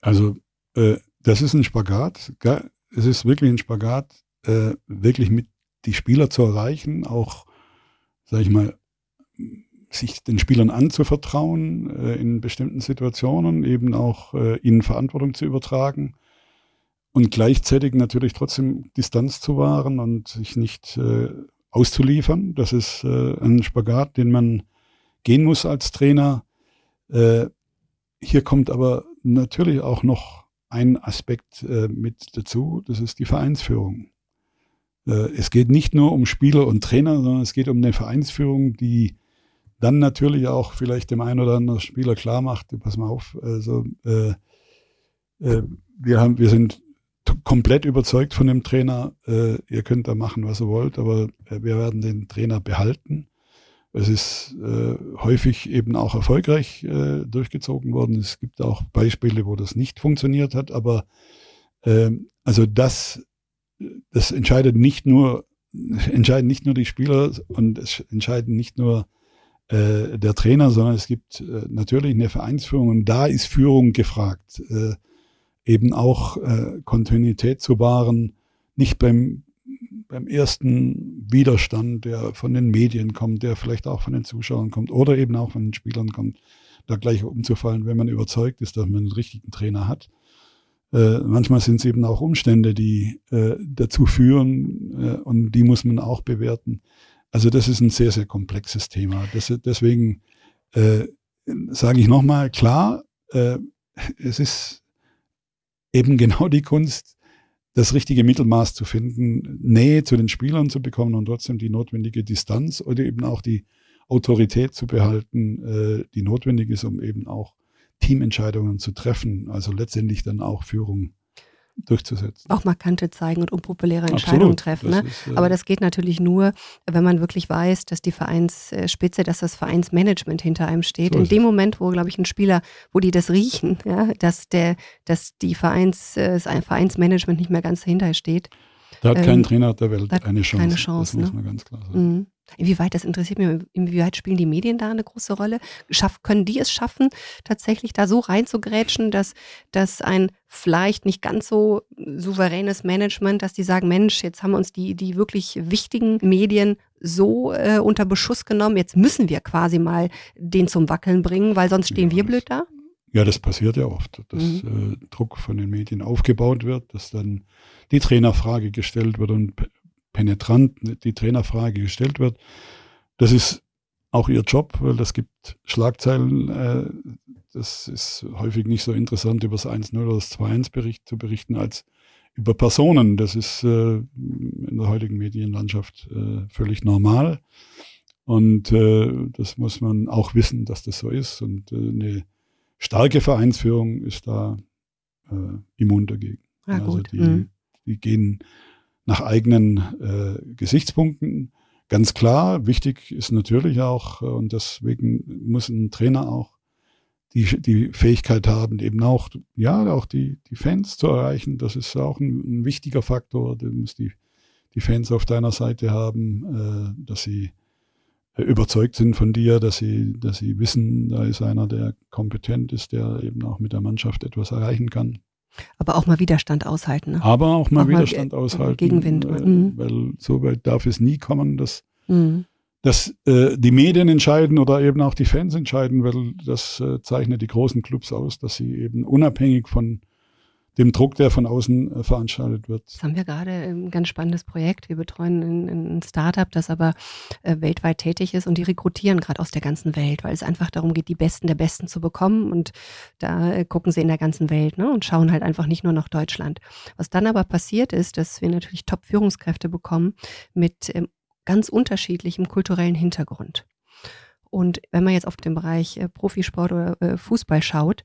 Also äh, das ist ein Spagat. Es ist wirklich ein Spagat, äh, wirklich mit die Spieler zu erreichen, auch, sag ich mal, sich den Spielern anzuvertrauen äh, in bestimmten Situationen, eben auch äh, ihnen Verantwortung zu übertragen und gleichzeitig natürlich trotzdem Distanz zu wahren und sich nicht äh, auszuliefern. Das ist äh, ein Spagat, den man gehen muss als Trainer. Äh, hier kommt aber natürlich auch noch ein Aspekt äh, mit dazu, das ist die Vereinsführung. Es geht nicht nur um Spieler und Trainer, sondern es geht um eine Vereinsführung, die dann natürlich auch vielleicht dem einen oder anderen Spieler klar macht, pass mal auf, also äh, äh, wir haben, wir sind komplett überzeugt von dem Trainer, äh, ihr könnt da machen, was ihr wollt, aber äh, wir werden den Trainer behalten. Es ist äh, häufig eben auch erfolgreich äh, durchgezogen worden. Es gibt auch Beispiele, wo das nicht funktioniert hat, aber äh, also das, das entscheidet nicht nur, entscheiden nicht nur die Spieler und es entscheiden nicht nur äh, der Trainer, sondern es gibt äh, natürlich eine Vereinsführung und da ist Führung gefragt, äh, eben auch äh, Kontinuität zu wahren, nicht beim, beim ersten Widerstand, der von den Medien kommt, der vielleicht auch von den Zuschauern kommt oder eben auch von den Spielern kommt, da gleich umzufallen, wenn man überzeugt ist, dass man einen richtigen Trainer hat. Äh, manchmal sind es eben auch Umstände, die äh, dazu führen äh, und die muss man auch bewerten. Also das ist ein sehr, sehr komplexes Thema. Das, deswegen äh, sage ich nochmal, klar, äh, es ist eben genau die Kunst, das richtige Mittelmaß zu finden, Nähe zu den Spielern zu bekommen und trotzdem die notwendige Distanz oder eben auch die Autorität zu behalten, äh, die notwendig ist, um eben auch Teamentscheidungen zu treffen, also letztendlich dann auch Führung durchzusetzen. Auch markante zeigen und unpopuläre Entscheidungen Absolut. treffen. Ne? Ist, äh Aber das geht natürlich nur, wenn man wirklich weiß, dass die Vereinsspitze, dass das Vereinsmanagement hinter einem steht. So In dem. Moment, wo, glaube ich, ein Spieler, wo die das riechen, ja, dass der, dass die Vereins, äh, das Vereinsmanagement nicht mehr ganz dahinter steht. Da hat ähm, kein Trainer der Welt eine Chance. Keine Chance. Das muss ne? man ganz klar sagen. Mhm. Inwieweit, das interessiert mich, inwieweit spielen die Medien da eine große Rolle? Schaff, können die es schaffen, tatsächlich da so reinzugrätschen, dass, dass ein vielleicht nicht ganz so souveränes Management, dass die sagen, Mensch, jetzt haben wir uns die, die wirklich wichtigen Medien so äh, unter Beschuss genommen, jetzt müssen wir quasi mal den zum Wackeln bringen, weil sonst stehen ja, wir blöd da? Ja, das passiert ja oft, dass mhm. äh, Druck von den Medien aufgebaut wird, dass dann die Trainerfrage gestellt wird und penetrant die Trainerfrage gestellt wird. Das ist auch ihr Job, weil das gibt Schlagzeilen. Äh, das ist häufig nicht so interessant, über das 1-0 oder das 2-1-Bericht zu berichten, als über Personen. Das ist äh, in der heutigen Medienlandschaft äh, völlig normal. Und äh, das muss man auch wissen, dass das so ist. Und eine starke Vereinsführung ist da immun dagegen. Ja, also die, mhm. die gehen nach eigenen äh, Gesichtspunkten. Ganz klar, wichtig ist natürlich auch, äh, und deswegen muss ein Trainer auch die, die Fähigkeit haben, eben auch, ja, auch die, die Fans zu erreichen. Das ist auch ein, ein wichtiger Faktor. Du musst die, die Fans auf deiner Seite haben, äh, dass sie überzeugt sind von dir, dass sie, dass sie wissen, da ist einer, der kompetent ist, der eben auch mit der Mannschaft etwas erreichen kann. Aber auch mal Widerstand aushalten. Ne? Aber auch mal auch Widerstand mal, aushalten. Gegenwind. Äh, mhm. Weil so weit darf es nie kommen, dass, mhm. dass äh, die Medien entscheiden oder eben auch die Fans entscheiden, weil das äh, zeichnet die großen Clubs aus, dass sie eben unabhängig von dem Druck, der von außen äh, veranstaltet wird. Das haben wir gerade ein ganz spannendes Projekt. Wir betreuen ein, ein Startup, das aber äh, weltweit tätig ist und die rekrutieren gerade aus der ganzen Welt, weil es einfach darum geht, die Besten der Besten zu bekommen und da äh, gucken sie in der ganzen Welt ne, und schauen halt einfach nicht nur nach Deutschland. Was dann aber passiert ist, dass wir natürlich Top-Führungskräfte bekommen mit ähm, ganz unterschiedlichem kulturellen Hintergrund. Und wenn man jetzt auf den Bereich äh, Profisport oder äh, Fußball schaut,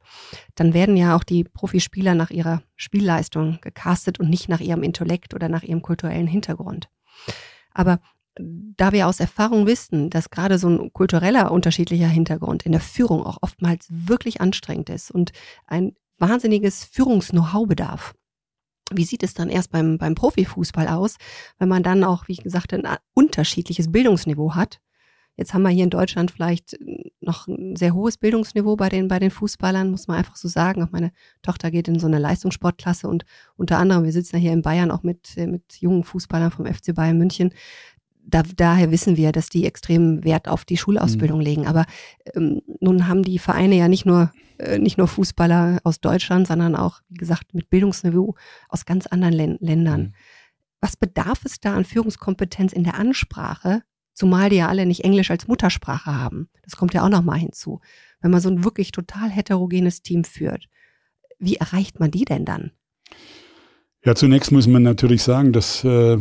dann werden ja auch die Profispieler nach ihrer Spielleistung gecastet und nicht nach ihrem Intellekt oder nach ihrem kulturellen Hintergrund. Aber da wir aus Erfahrung wissen, dass gerade so ein kultureller unterschiedlicher Hintergrund in der Führung auch oftmals wirklich anstrengend ist und ein wahnsinniges Führungs-Know-how bedarf. Wie sieht es dann erst beim, beim Profifußball aus, wenn man dann auch, wie gesagt, ein unterschiedliches Bildungsniveau hat Jetzt haben wir hier in Deutschland vielleicht noch ein sehr hohes Bildungsniveau bei den, bei den Fußballern, muss man einfach so sagen. Auch meine Tochter geht in so eine Leistungssportklasse und unter anderem, wir sitzen ja hier in Bayern auch mit, mit jungen Fußballern vom FC Bayern München. Da, daher wissen wir, dass die extrem Wert auf die Schulausbildung mhm. legen. Aber ähm, nun haben die Vereine ja nicht nur, äh, nicht nur Fußballer aus Deutschland, sondern auch, wie gesagt, mit Bildungsniveau aus ganz anderen Ländern. Mhm. Was bedarf es da an Führungskompetenz in der Ansprache, Zumal die ja alle nicht Englisch als Muttersprache haben. Das kommt ja auch nochmal hinzu. Wenn man so ein wirklich total heterogenes Team führt, wie erreicht man die denn dann? Ja, zunächst muss man natürlich sagen, dass äh,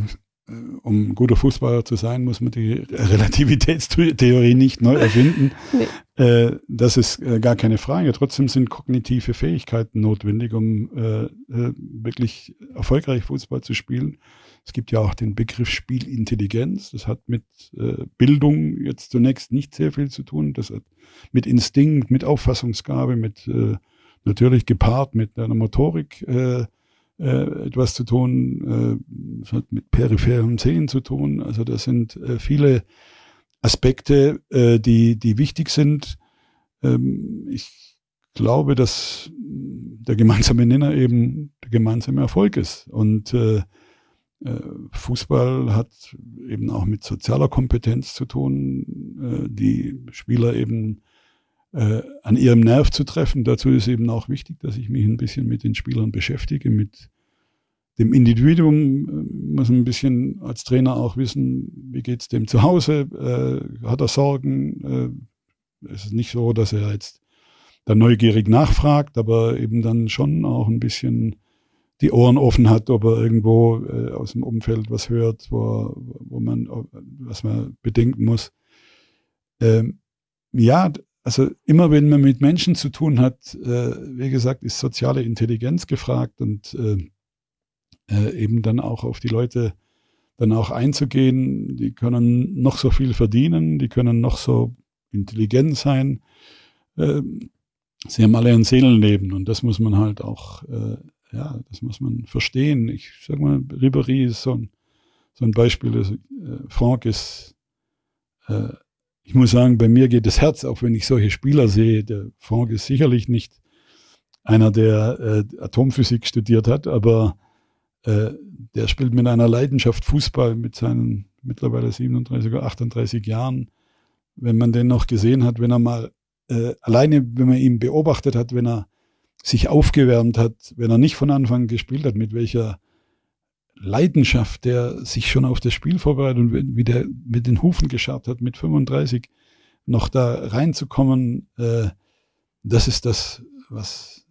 um guter Fußballer zu sein, muss man die Relativitätstheorie nicht neu erfinden. nee. äh, das ist äh, gar keine Frage. Trotzdem sind kognitive Fähigkeiten notwendig, um äh, äh, wirklich erfolgreich Fußball zu spielen. Es gibt ja auch den Begriff Spielintelligenz. Das hat mit äh, Bildung jetzt zunächst nicht sehr viel zu tun. Das hat mit Instinkt, mit Auffassungsgabe, mit äh, natürlich gepaart mit einer Motorik äh, äh, etwas zu tun. Äh, das hat mit peripheren Zehen zu tun. Also das sind äh, viele Aspekte, die, die wichtig sind. Ähm, ich glaube, dass der gemeinsame Nenner eben der gemeinsame Erfolg ist. Und äh, Fußball hat eben auch mit sozialer Kompetenz zu tun, äh, die Spieler eben äh, an ihrem Nerv zu treffen. Dazu ist eben auch wichtig, dass ich mich ein bisschen mit den Spielern beschäftige, mit dem Individuum muss ein bisschen als Trainer auch wissen, wie geht es dem zu Hause, äh, hat er Sorgen. Äh, es ist nicht so, dass er jetzt da neugierig nachfragt, aber eben dann schon auch ein bisschen die Ohren offen hat, ob er irgendwo äh, aus dem Umfeld was hört, wo, wo man, was man bedenken muss. Ähm, ja, also immer wenn man mit Menschen zu tun hat, äh, wie gesagt, ist soziale Intelligenz gefragt und äh, äh, eben dann auch auf die Leute dann auch einzugehen. Die können noch so viel verdienen, die können noch so intelligent sein. Äh, sie haben alle ein Seelenleben und das muss man halt auch, äh, ja, das muss man verstehen. Ich sag mal, Ribéry ist so ein, so ein Beispiel. Also, äh, Franck ist, äh, ich muss sagen, bei mir geht das Herz, auch wenn ich solche Spieler sehe. Der Franck ist sicherlich nicht einer, der äh, Atomphysik studiert hat, aber äh, der spielt mit einer Leidenschaft Fußball mit seinen mittlerweile 37 oder 38 Jahren. Wenn man den noch gesehen hat, wenn er mal äh, alleine, wenn man ihn beobachtet hat, wenn er sich aufgewärmt hat, wenn er nicht von Anfang gespielt hat, mit welcher Leidenschaft der sich schon auf das Spiel vorbereitet und wie der mit den Hufen gescharrt hat, mit 35 noch da reinzukommen, äh, das ist das, was,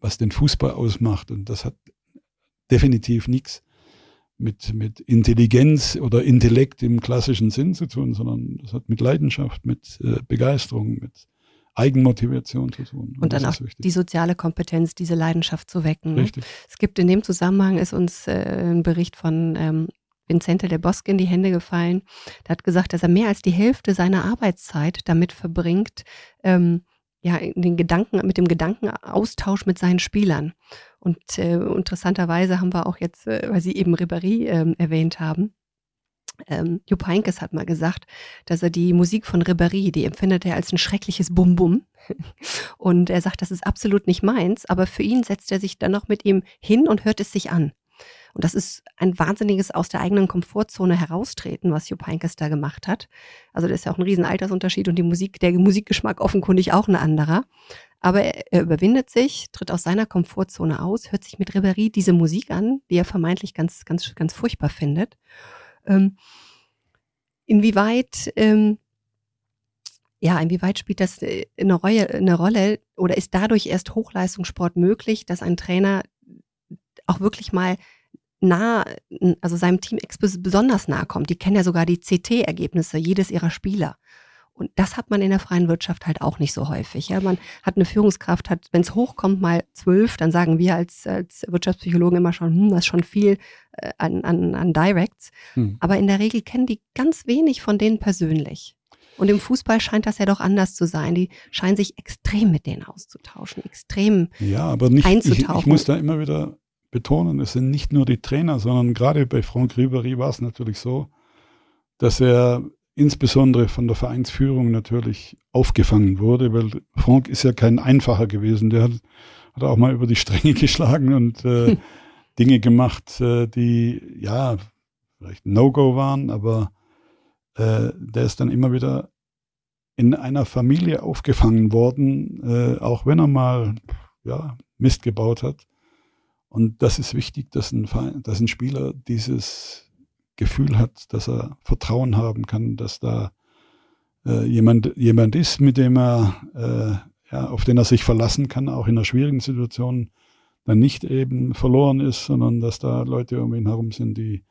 was den Fußball ausmacht. Und das hat definitiv nichts mit, mit Intelligenz oder Intellekt im klassischen Sinn zu tun, sondern das hat mit Leidenschaft, mit äh, Begeisterung, mit Eigenmotivation zu tun. Und, und dann auch die soziale Kompetenz, diese Leidenschaft zu wecken. Ne? Richtig. Es gibt in dem Zusammenhang ist uns äh, ein Bericht von ähm, Vincente de Bosque in die Hände gefallen. Der hat gesagt, dass er mehr als die Hälfte seiner Arbeitszeit damit verbringt, ähm, ja, den Gedanken, mit dem Gedankenaustausch mit seinen Spielern. Und äh, interessanterweise haben wir auch jetzt, äh, weil Sie eben Ribéry äh, erwähnt haben, ähm, Jupp Heynckes hat mal gesagt, dass er die Musik von Ribéry, die empfindet er als ein schreckliches Bum-Bum. Und er sagt, das ist absolut nicht meins, aber für ihn setzt er sich dann noch mit ihm hin und hört es sich an. Und das ist ein wahnsinniges aus der eigenen Komfortzone heraustreten, was Jupp Heynckes da gemacht hat. Also das ist ja auch ein riesen Altersunterschied und die Musik, der Musikgeschmack offenkundig auch ein anderer. Aber er, er überwindet sich, tritt aus seiner Komfortzone aus, hört sich mit Ribéry diese Musik an, die er vermeintlich ganz, ganz, ganz furchtbar findet. Ähm, inwieweit ähm, ja, inwieweit spielt das äh, eine, Rolle, eine Rolle oder ist dadurch erst Hochleistungssport möglich, dass ein Trainer auch wirklich mal nah, also seinem Team besonders nahe kommt. Die kennen ja sogar die CT-Ergebnisse jedes ihrer Spieler. Und das hat man in der freien Wirtschaft halt auch nicht so häufig. Ja, man hat eine Führungskraft, hat, wenn es hochkommt, mal zwölf, dann sagen wir als, als Wirtschaftspsychologen immer schon, hm, das ist schon viel äh, an, an, an Directs. Hm. Aber in der Regel kennen die ganz wenig von denen persönlich. Und im Fußball scheint das ja doch anders zu sein. Die scheinen sich extrem mit denen auszutauschen, extrem ja, aber nicht, einzutauchen. Ich, ich muss da immer wieder betonen, es sind nicht nur die Trainer, sondern gerade bei Franck Ribéry war es natürlich so, dass er insbesondere von der Vereinsführung natürlich aufgefangen wurde, weil Franck ist ja kein einfacher gewesen. Der hat, hat auch mal über die Stränge geschlagen und äh, hm. Dinge gemacht, äh, die ja vielleicht No-Go waren, aber äh, der ist dann immer wieder in einer Familie aufgefangen worden, äh, auch wenn er mal ja, Mist gebaut hat. Und das ist wichtig, dass ein, dass ein Spieler dieses Gefühl hat, dass er Vertrauen haben kann, dass da äh, jemand, jemand ist, mit dem er, äh, ja, auf den er sich verlassen kann, auch in einer schwierigen Situation dann nicht eben verloren ist, sondern dass da Leute um ihn herum sind, die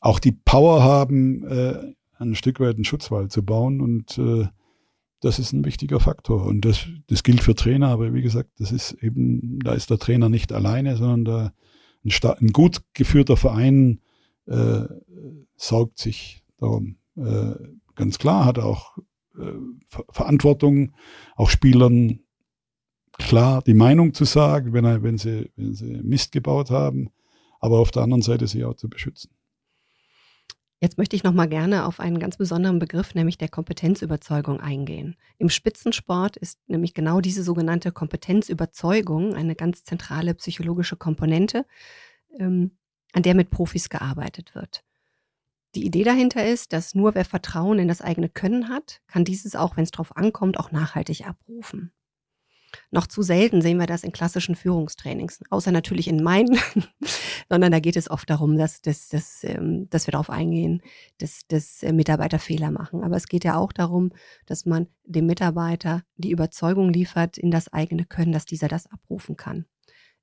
auch die Power haben, äh, ein Stück weit einen Schutzwall zu bauen. Und äh, das ist ein wichtiger Faktor. Und das, das gilt für Trainer, aber wie gesagt, das ist eben, da ist der Trainer nicht alleine, sondern da ein, ein gut geführter Verein äh, saugt sich darum. Äh, ganz klar hat auch äh, Ver Verantwortung, auch Spielern klar die Meinung zu sagen, wenn, wenn, sie, wenn sie Mist gebaut haben, aber auf der anderen Seite sie auch zu beschützen. Jetzt möchte ich noch mal gerne auf einen ganz besonderen Begriff, nämlich der Kompetenzüberzeugung eingehen. Im Spitzensport ist nämlich genau diese sogenannte Kompetenzüberzeugung eine ganz zentrale psychologische Komponente, ähm, an der mit Profis gearbeitet wird. Die Idee dahinter ist, dass nur wer Vertrauen in das eigene Können hat, kann dieses auch, wenn es drauf ankommt, auch nachhaltig abrufen. Noch zu selten sehen wir das in klassischen Führungstrainings, außer natürlich in meinen, sondern da geht es oft darum, dass, dass, dass, ähm, dass wir darauf eingehen, dass, dass äh, Mitarbeiter Fehler machen. Aber es geht ja auch darum, dass man dem Mitarbeiter die Überzeugung liefert in das eigene Können, dass dieser das abrufen kann.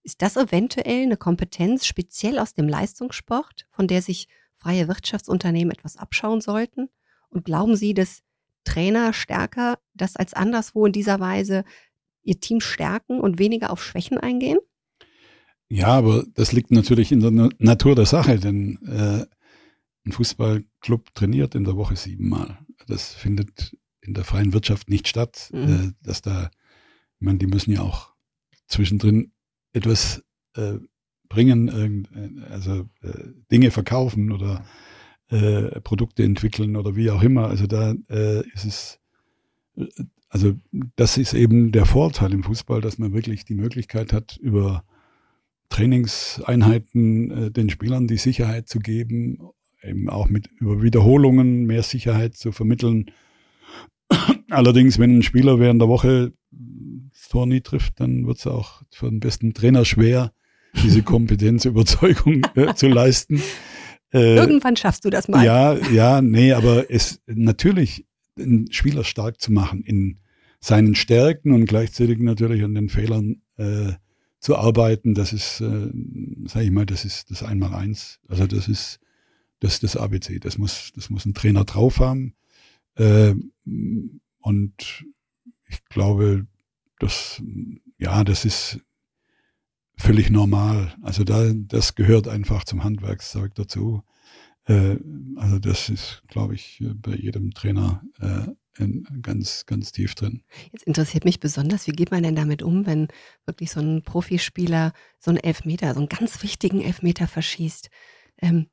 Ist das eventuell eine Kompetenz speziell aus dem Leistungssport, von der sich freie Wirtschaftsunternehmen etwas abschauen sollten? Und glauben Sie, dass Trainer stärker das als anderswo in dieser Weise ihr Team stärken und weniger auf Schwächen eingehen? Ja, aber das liegt natürlich in der Natur der Sache, denn äh, ein Fußballclub trainiert in der Woche siebenmal. Das findet in der freien Wirtschaft nicht statt, mhm. äh, dass da, ich meine, die müssen ja auch zwischendrin etwas äh, bringen, also äh, Dinge verkaufen oder äh, Produkte entwickeln oder wie auch immer. Also da äh, ist es, also das ist eben der Vorteil im Fußball, dass man wirklich die Möglichkeit hat, über Trainingseinheiten äh, den Spielern die Sicherheit zu geben, eben auch mit über Wiederholungen mehr Sicherheit zu vermitteln. Allerdings, wenn ein Spieler während der Woche das Tor nie trifft, dann wird es auch für den besten Trainer schwer, diese Kompetenz, Überzeugung äh, zu leisten. Äh, Irgendwann schaffst du das mal. Ja, ja, nee, aber es natürlich einen Spieler stark zu machen in seinen Stärken und gleichzeitig natürlich an den Fehlern äh, zu arbeiten, das ist, äh, sage ich mal, das ist das Einmaleins. Also das ist das das ABC. Das muss, das muss ein Trainer drauf haben. Äh, und ich glaube, das, ja, das ist völlig normal. Also da, das gehört einfach zum Handwerkszeug dazu. Äh, also das ist, glaube ich, bei jedem Trainer äh, ganz, ganz tief drin. Jetzt interessiert mich besonders, wie geht man denn damit um, wenn wirklich so ein Profispieler so einen Elfmeter, so einen ganz wichtigen Elfmeter verschießt? Ähm,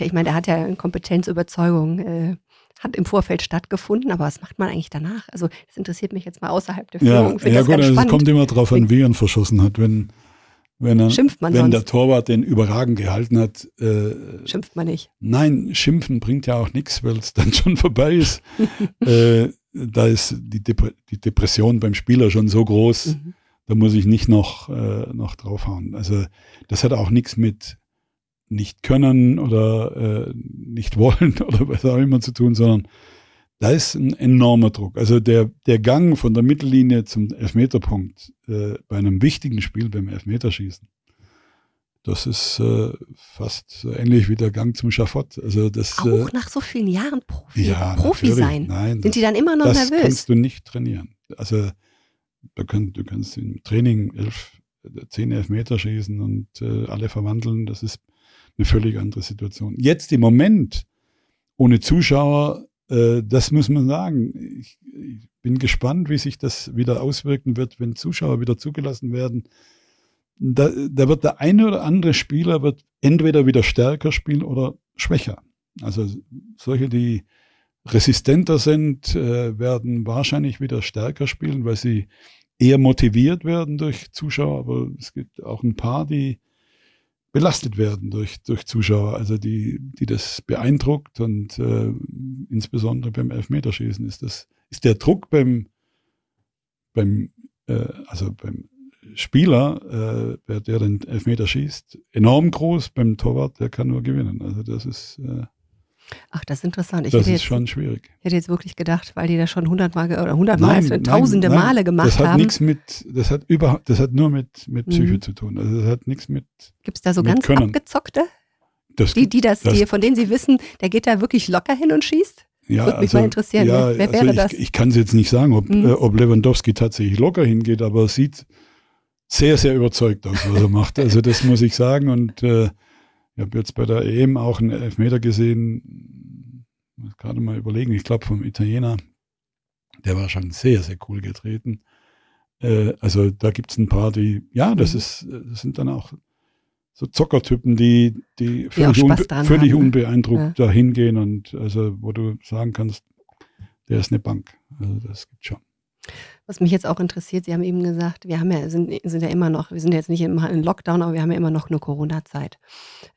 ich meine, der hat ja eine Kompetenzüberzeugung, äh, hat im Vorfeld stattgefunden, aber was macht man eigentlich danach? Also das interessiert mich jetzt mal außerhalb der Führung. Ja, ja gut, also es kommt immer darauf an, wie er ihn verschossen hat. Wenn wenn, er, Schimpft man wenn sonst? der Torwart den überragend gehalten hat. Äh, Schimpft man nicht? Nein, Schimpfen bringt ja auch nichts, weil es dann schon vorbei ist. äh, da ist die, Dep die, Depression beim Spieler schon so groß, mhm. da muss ich nicht noch, äh, noch draufhauen. Also das hat auch nichts mit nicht können oder äh, nicht wollen oder was auch immer zu tun, sondern da ist ein enormer Druck. Also der, der Gang von der Mittellinie zum Elfmeterpunkt äh, bei einem wichtigen Spiel beim Elfmeterschießen, das ist äh, fast so ähnlich wie der Gang zum Schafott. Also das, Auch äh, nach so vielen Jahren Profi, ja, Profi sein. Nein, Sind das, die dann immer noch das nervös? Das kannst du nicht trainieren. Also da könnt, du kannst im Training elf, zehn Elfmeter schießen und äh, alle verwandeln. Das ist eine völlig andere Situation. Jetzt im Moment ohne Zuschauer äh, das muss man sagen. Ich, ich, bin gespannt, wie sich das wieder auswirken wird, wenn Zuschauer wieder zugelassen werden. Da, da wird der eine oder andere Spieler wird entweder wieder stärker spielen oder schwächer. Also solche, die resistenter sind, äh, werden wahrscheinlich wieder stärker spielen, weil sie eher motiviert werden durch Zuschauer. Aber es gibt auch ein paar, die belastet werden durch, durch Zuschauer, also die, die das beeindruckt und äh, insbesondere beim Elfmeterschießen ist das, ist der Druck beim, beim, äh, also beim Spieler, äh, der den Elfmeter schießt, enorm groß, beim Torwart, der kann nur gewinnen. Also das ist, äh, Ach, das ist interessant. Ich das ist jetzt, schon schwierig. Ich hätte jetzt wirklich gedacht, weil die das schon hundertmal oder hundertmal, tausende nein, Male gemacht das hat haben. Nichts mit, das hat überhaupt, das hat nur mit, mit Psyche mhm. zu tun. Also das hat nichts mit. Gibt es da so ganz Können. abgezockte? Das, die, die das, das die, von denen Sie wissen, der geht da wirklich locker hin und schießt? Ja, Würde mich also, mal interessieren. Ja, wer, wer also wäre ich, das? Ich kann es jetzt nicht sagen, ob, mhm. äh, ob Lewandowski tatsächlich locker hingeht, aber es sieht sehr, sehr überzeugt aus, was er macht. Also das muss ich sagen. Und äh, ich habe jetzt bei der EM auch einen Elfmeter gesehen, muss gerade mal überlegen, ich glaube vom Italiener, der war schon sehr, sehr cool getreten. Äh, also da gibt es ein paar, die, ja, das mhm. ist, das sind dann auch so Zockertypen, die, die völlig, unbe völlig haben, unbeeindruckt ja. da hingehen und also wo du sagen kannst, der ist eine Bank. Also das gibt schon. Was mich jetzt auch interessiert, Sie haben eben gesagt, wir haben ja, sind, sind ja immer noch, wir sind jetzt nicht im Lockdown, aber wir haben ja immer noch eine Corona-Zeit.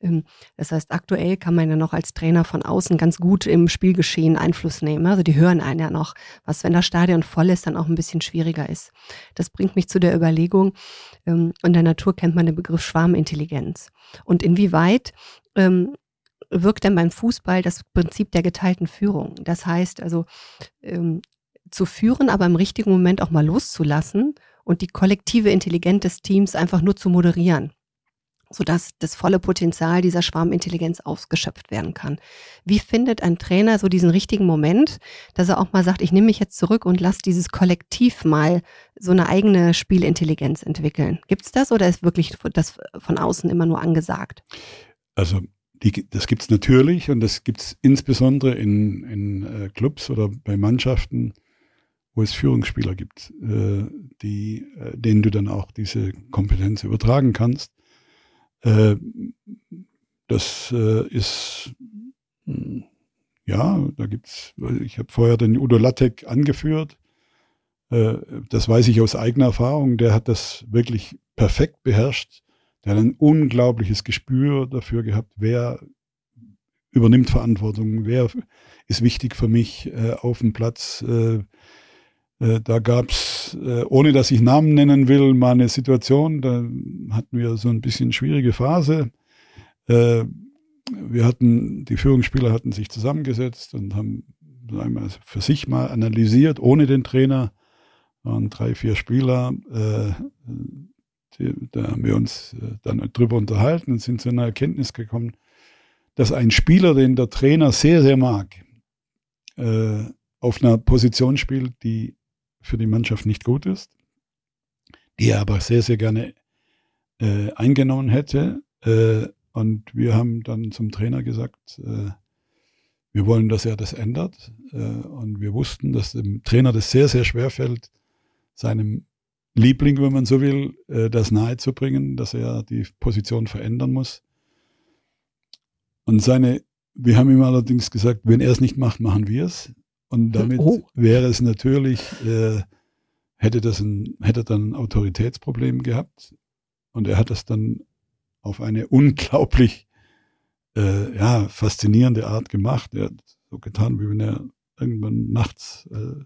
Ähm, das heißt, aktuell kann man ja noch als Trainer von außen ganz gut im Spielgeschehen Einfluss nehmen. Also die hören einen ja noch, was, wenn das Stadion voll ist, dann auch ein bisschen schwieriger ist. Das bringt mich zu der Überlegung, ähm, in der Natur kennt man den Begriff Schwarmintelligenz. Und inwieweit ähm, wirkt denn beim Fußball das Prinzip der geteilten Führung? Das heißt also, zu führen, aber im richtigen Moment auch mal loszulassen und die kollektive Intelligenz des Teams einfach nur zu moderieren. sodass das volle Potenzial dieser Schwarmintelligenz ausgeschöpft werden kann. Wie findet ein Trainer so diesen richtigen Moment, dass er auch mal sagt, ich nehme mich jetzt zurück und lasse dieses Kollektiv mal so eine eigene Spielintelligenz entwickeln? Gibt es das oder ist wirklich das von außen immer nur angesagt? Also die, das gibt es natürlich und das gibt es insbesondere in, in äh, Clubs oder bei Mannschaften, wo es Führungsspieler gibt, äh, die, äh, denen du dann auch diese Kompetenz übertragen kannst. Äh, das äh, ist, hm, ja, da gibt's, ich habe vorher den Udo Lattek angeführt. Äh, das weiß ich aus eigener Erfahrung. Der hat das wirklich perfekt beherrscht. Der hat ein unglaubliches Gespür dafür gehabt, wer übernimmt Verantwortung, wer ist wichtig für mich äh, auf dem Platz. Äh, da gab es, äh, ohne dass ich Namen nennen will, mal eine Situation, da hatten wir so ein bisschen schwierige Phase. Äh, wir hatten, die Führungsspieler hatten sich zusammengesetzt und haben einmal für sich mal analysiert, ohne den Trainer, waren drei, vier Spieler, da haben wir uns dann drüber unterhalten und sind zu einer Erkenntnis gekommen, dass ein Spieler, den der Trainer sehr, sehr mag, auf einer Position spielt, die für die Mannschaft nicht gut ist, die er aber sehr, sehr gerne äh, eingenommen hätte. Äh, und wir haben dann zum Trainer gesagt, äh, wir wollen, dass er das ändert. Äh, und wir wussten, dass dem Trainer das sehr, sehr schwer fällt, seinem Liebling, wenn man so will, äh, das nahezubringen, dass er die Position verändern muss. Und seine, wir haben ihm allerdings gesagt, wenn er es nicht macht, machen wir es. Und damit oh. wäre es natürlich, äh, hätte das ein, hätte dann ein Autoritätsproblem gehabt. Und er hat das dann auf eine unglaublich äh, ja, faszinierende Art gemacht. Er hat so getan, wie wenn er irgendwann nachts äh,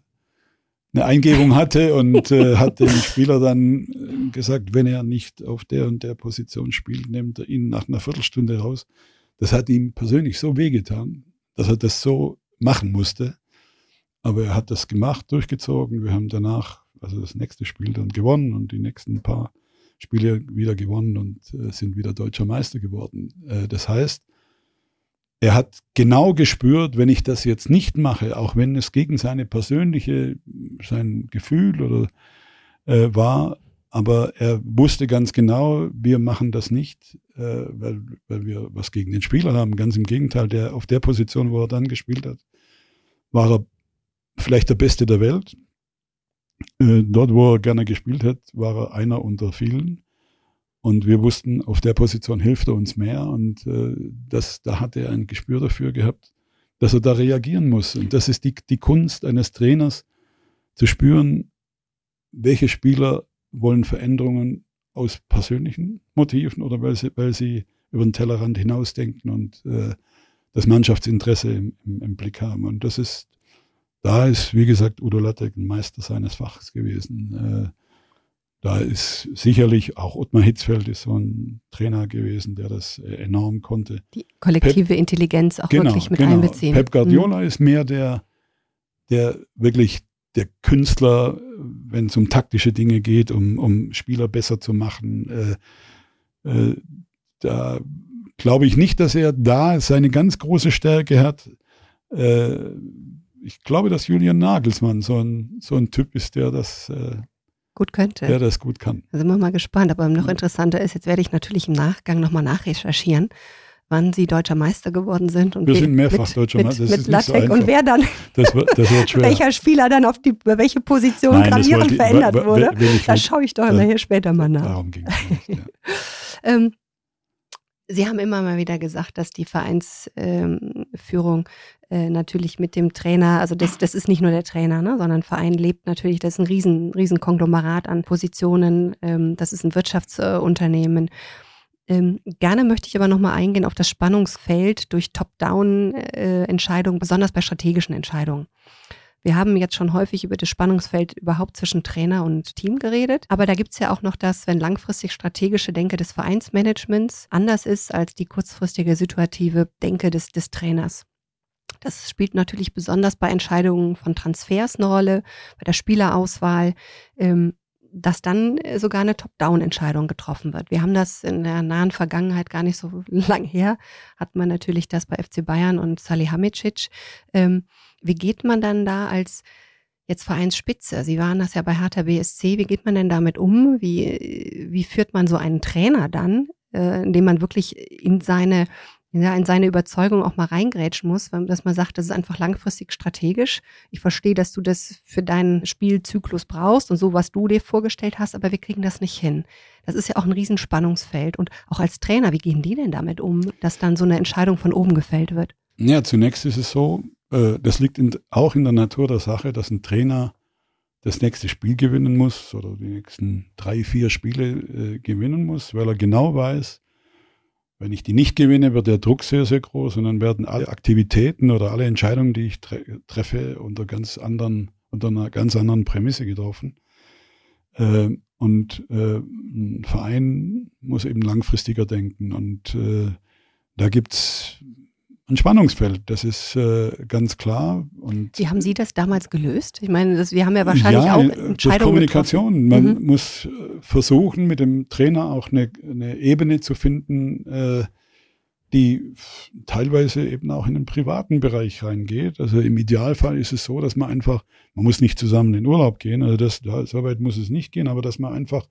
eine Eingebung hatte und äh, hat dem Spieler dann äh, gesagt, wenn er nicht auf der und der Position spielt, nimmt er ihn nach einer Viertelstunde raus. Das hat ihm persönlich so wehgetan, dass er das so machen musste. Aber er hat das gemacht, durchgezogen. Wir haben danach, also das nächste Spiel dann gewonnen und die nächsten paar Spiele wieder gewonnen und äh, sind wieder deutscher Meister geworden. Äh, das heißt, er hat genau gespürt, wenn ich das jetzt nicht mache, auch wenn es gegen seine persönliche, sein Gefühl oder äh, war, aber er wusste ganz genau, wir machen das nicht, äh, weil, weil wir was gegen den Spieler haben. Ganz im Gegenteil, der auf der Position, wo er dann gespielt hat, war er vielleicht der Beste der Welt. Äh, dort, wo er gerne gespielt hat, war er einer unter vielen. Und wir wussten, auf der Position hilft er uns mehr. Und äh, das, da hat er ein Gespür dafür gehabt, dass er da reagieren muss. Und das ist die, die Kunst eines Trainers, zu spüren, welche Spieler wollen Veränderungen aus persönlichen Motiven oder weil sie, weil sie über den Tellerrand hinausdenken und äh, das Mannschaftsinteresse im, im, im Blick haben. Und das ist da ist, wie gesagt, Udo Lattek ein Meister seines Fachs gewesen. Äh, da ist sicherlich auch Ottmar Hitzfeld ist so ein Trainer gewesen, der das äh, enorm konnte. Die kollektive Pep, Intelligenz auch genau, wirklich mit genau. einbeziehen. Pep Guardiola mhm. ist mehr der, der wirklich der Künstler, wenn es um taktische Dinge geht, um, um Spieler besser zu machen. Äh, äh, da glaube ich nicht, dass er da seine ganz große Stärke hat. Äh, ich glaube, dass Julian Nagelsmann so ein, so ein Typ ist, der das äh, gut könnte. Der das gut kann. Da sind wir mal gespannt. Aber noch interessanter ist, jetzt werde ich natürlich im Nachgang nochmal nachrecherchieren, wann sie deutscher Meister geworden sind. Und wir sind mehrfach mit, deutscher Meister. Mit, mit Lattek so und wer dann, das wird, das wird welcher Spieler dann auf die, welche Position Nein, gravierend verändert wurde. Da schaue ich doch äh, nachher später mal nach. Darum ging es. Ja. ähm, Sie haben immer mal wieder gesagt, dass die Vereinsführung äh, natürlich mit dem Trainer, also das, das ist nicht nur der Trainer, ne, sondern Verein lebt natürlich, das ist ein riesen, riesen Konglomerat an Positionen, ähm, das ist ein Wirtschaftsunternehmen. Ähm, gerne möchte ich aber nochmal eingehen auf das Spannungsfeld durch Top-Down-Entscheidungen, besonders bei strategischen Entscheidungen. Wir haben jetzt schon häufig über das Spannungsfeld überhaupt zwischen Trainer und Team geredet, aber da gibt es ja auch noch das, wenn langfristig strategische Denke des Vereinsmanagements anders ist als die kurzfristige situative Denke des, des Trainers. Das spielt natürlich besonders bei Entscheidungen von Transfers eine Rolle, bei der Spielerauswahl. Ähm, dass dann sogar eine Top-Down-Entscheidung getroffen wird. Wir haben das in der nahen Vergangenheit gar nicht so lang her, hat man natürlich das bei FC Bayern und Salihamidzic. Ähm, wie geht man dann da als jetzt Vereinsspitze? Sie waren das ja bei Hertha BSC. Wie geht man denn damit um? Wie, wie führt man so einen Trainer dann, äh, indem man wirklich in seine ja, in seine Überzeugung auch mal reingrätschen muss, weil, dass man sagt, das ist einfach langfristig strategisch. Ich verstehe, dass du das für deinen Spielzyklus brauchst und so, was du dir vorgestellt hast, aber wir kriegen das nicht hin. Das ist ja auch ein Riesenspannungsfeld. Und auch als Trainer, wie gehen die denn damit um, dass dann so eine Entscheidung von oben gefällt wird? Ja, zunächst ist es so, äh, das liegt in, auch in der Natur der Sache, dass ein Trainer das nächste Spiel gewinnen muss oder die nächsten drei, vier Spiele äh, gewinnen muss, weil er genau weiß, wenn ich die nicht gewinne, wird der Druck sehr, sehr groß und dann werden alle Aktivitäten oder alle Entscheidungen, die ich tre treffe, unter ganz anderen, unter einer ganz anderen Prämisse getroffen. Äh, und äh, ein Verein muss eben langfristiger denken. Und äh, da gibt's ein Spannungsfeld, das ist äh, ganz klar. Und Wie haben Sie das damals gelöst? Ich meine, das, wir haben ja wahrscheinlich ja, auch Entscheidungen durch Kommunikation. Getroffen. Man mhm. muss äh, versuchen, mit dem Trainer auch eine, eine Ebene zu finden, äh, die teilweise eben auch in den privaten Bereich reingeht. Also im Idealfall ist es so, dass man einfach, man muss nicht zusammen in Urlaub gehen, also das, da, so weit muss es nicht gehen, aber dass man einfach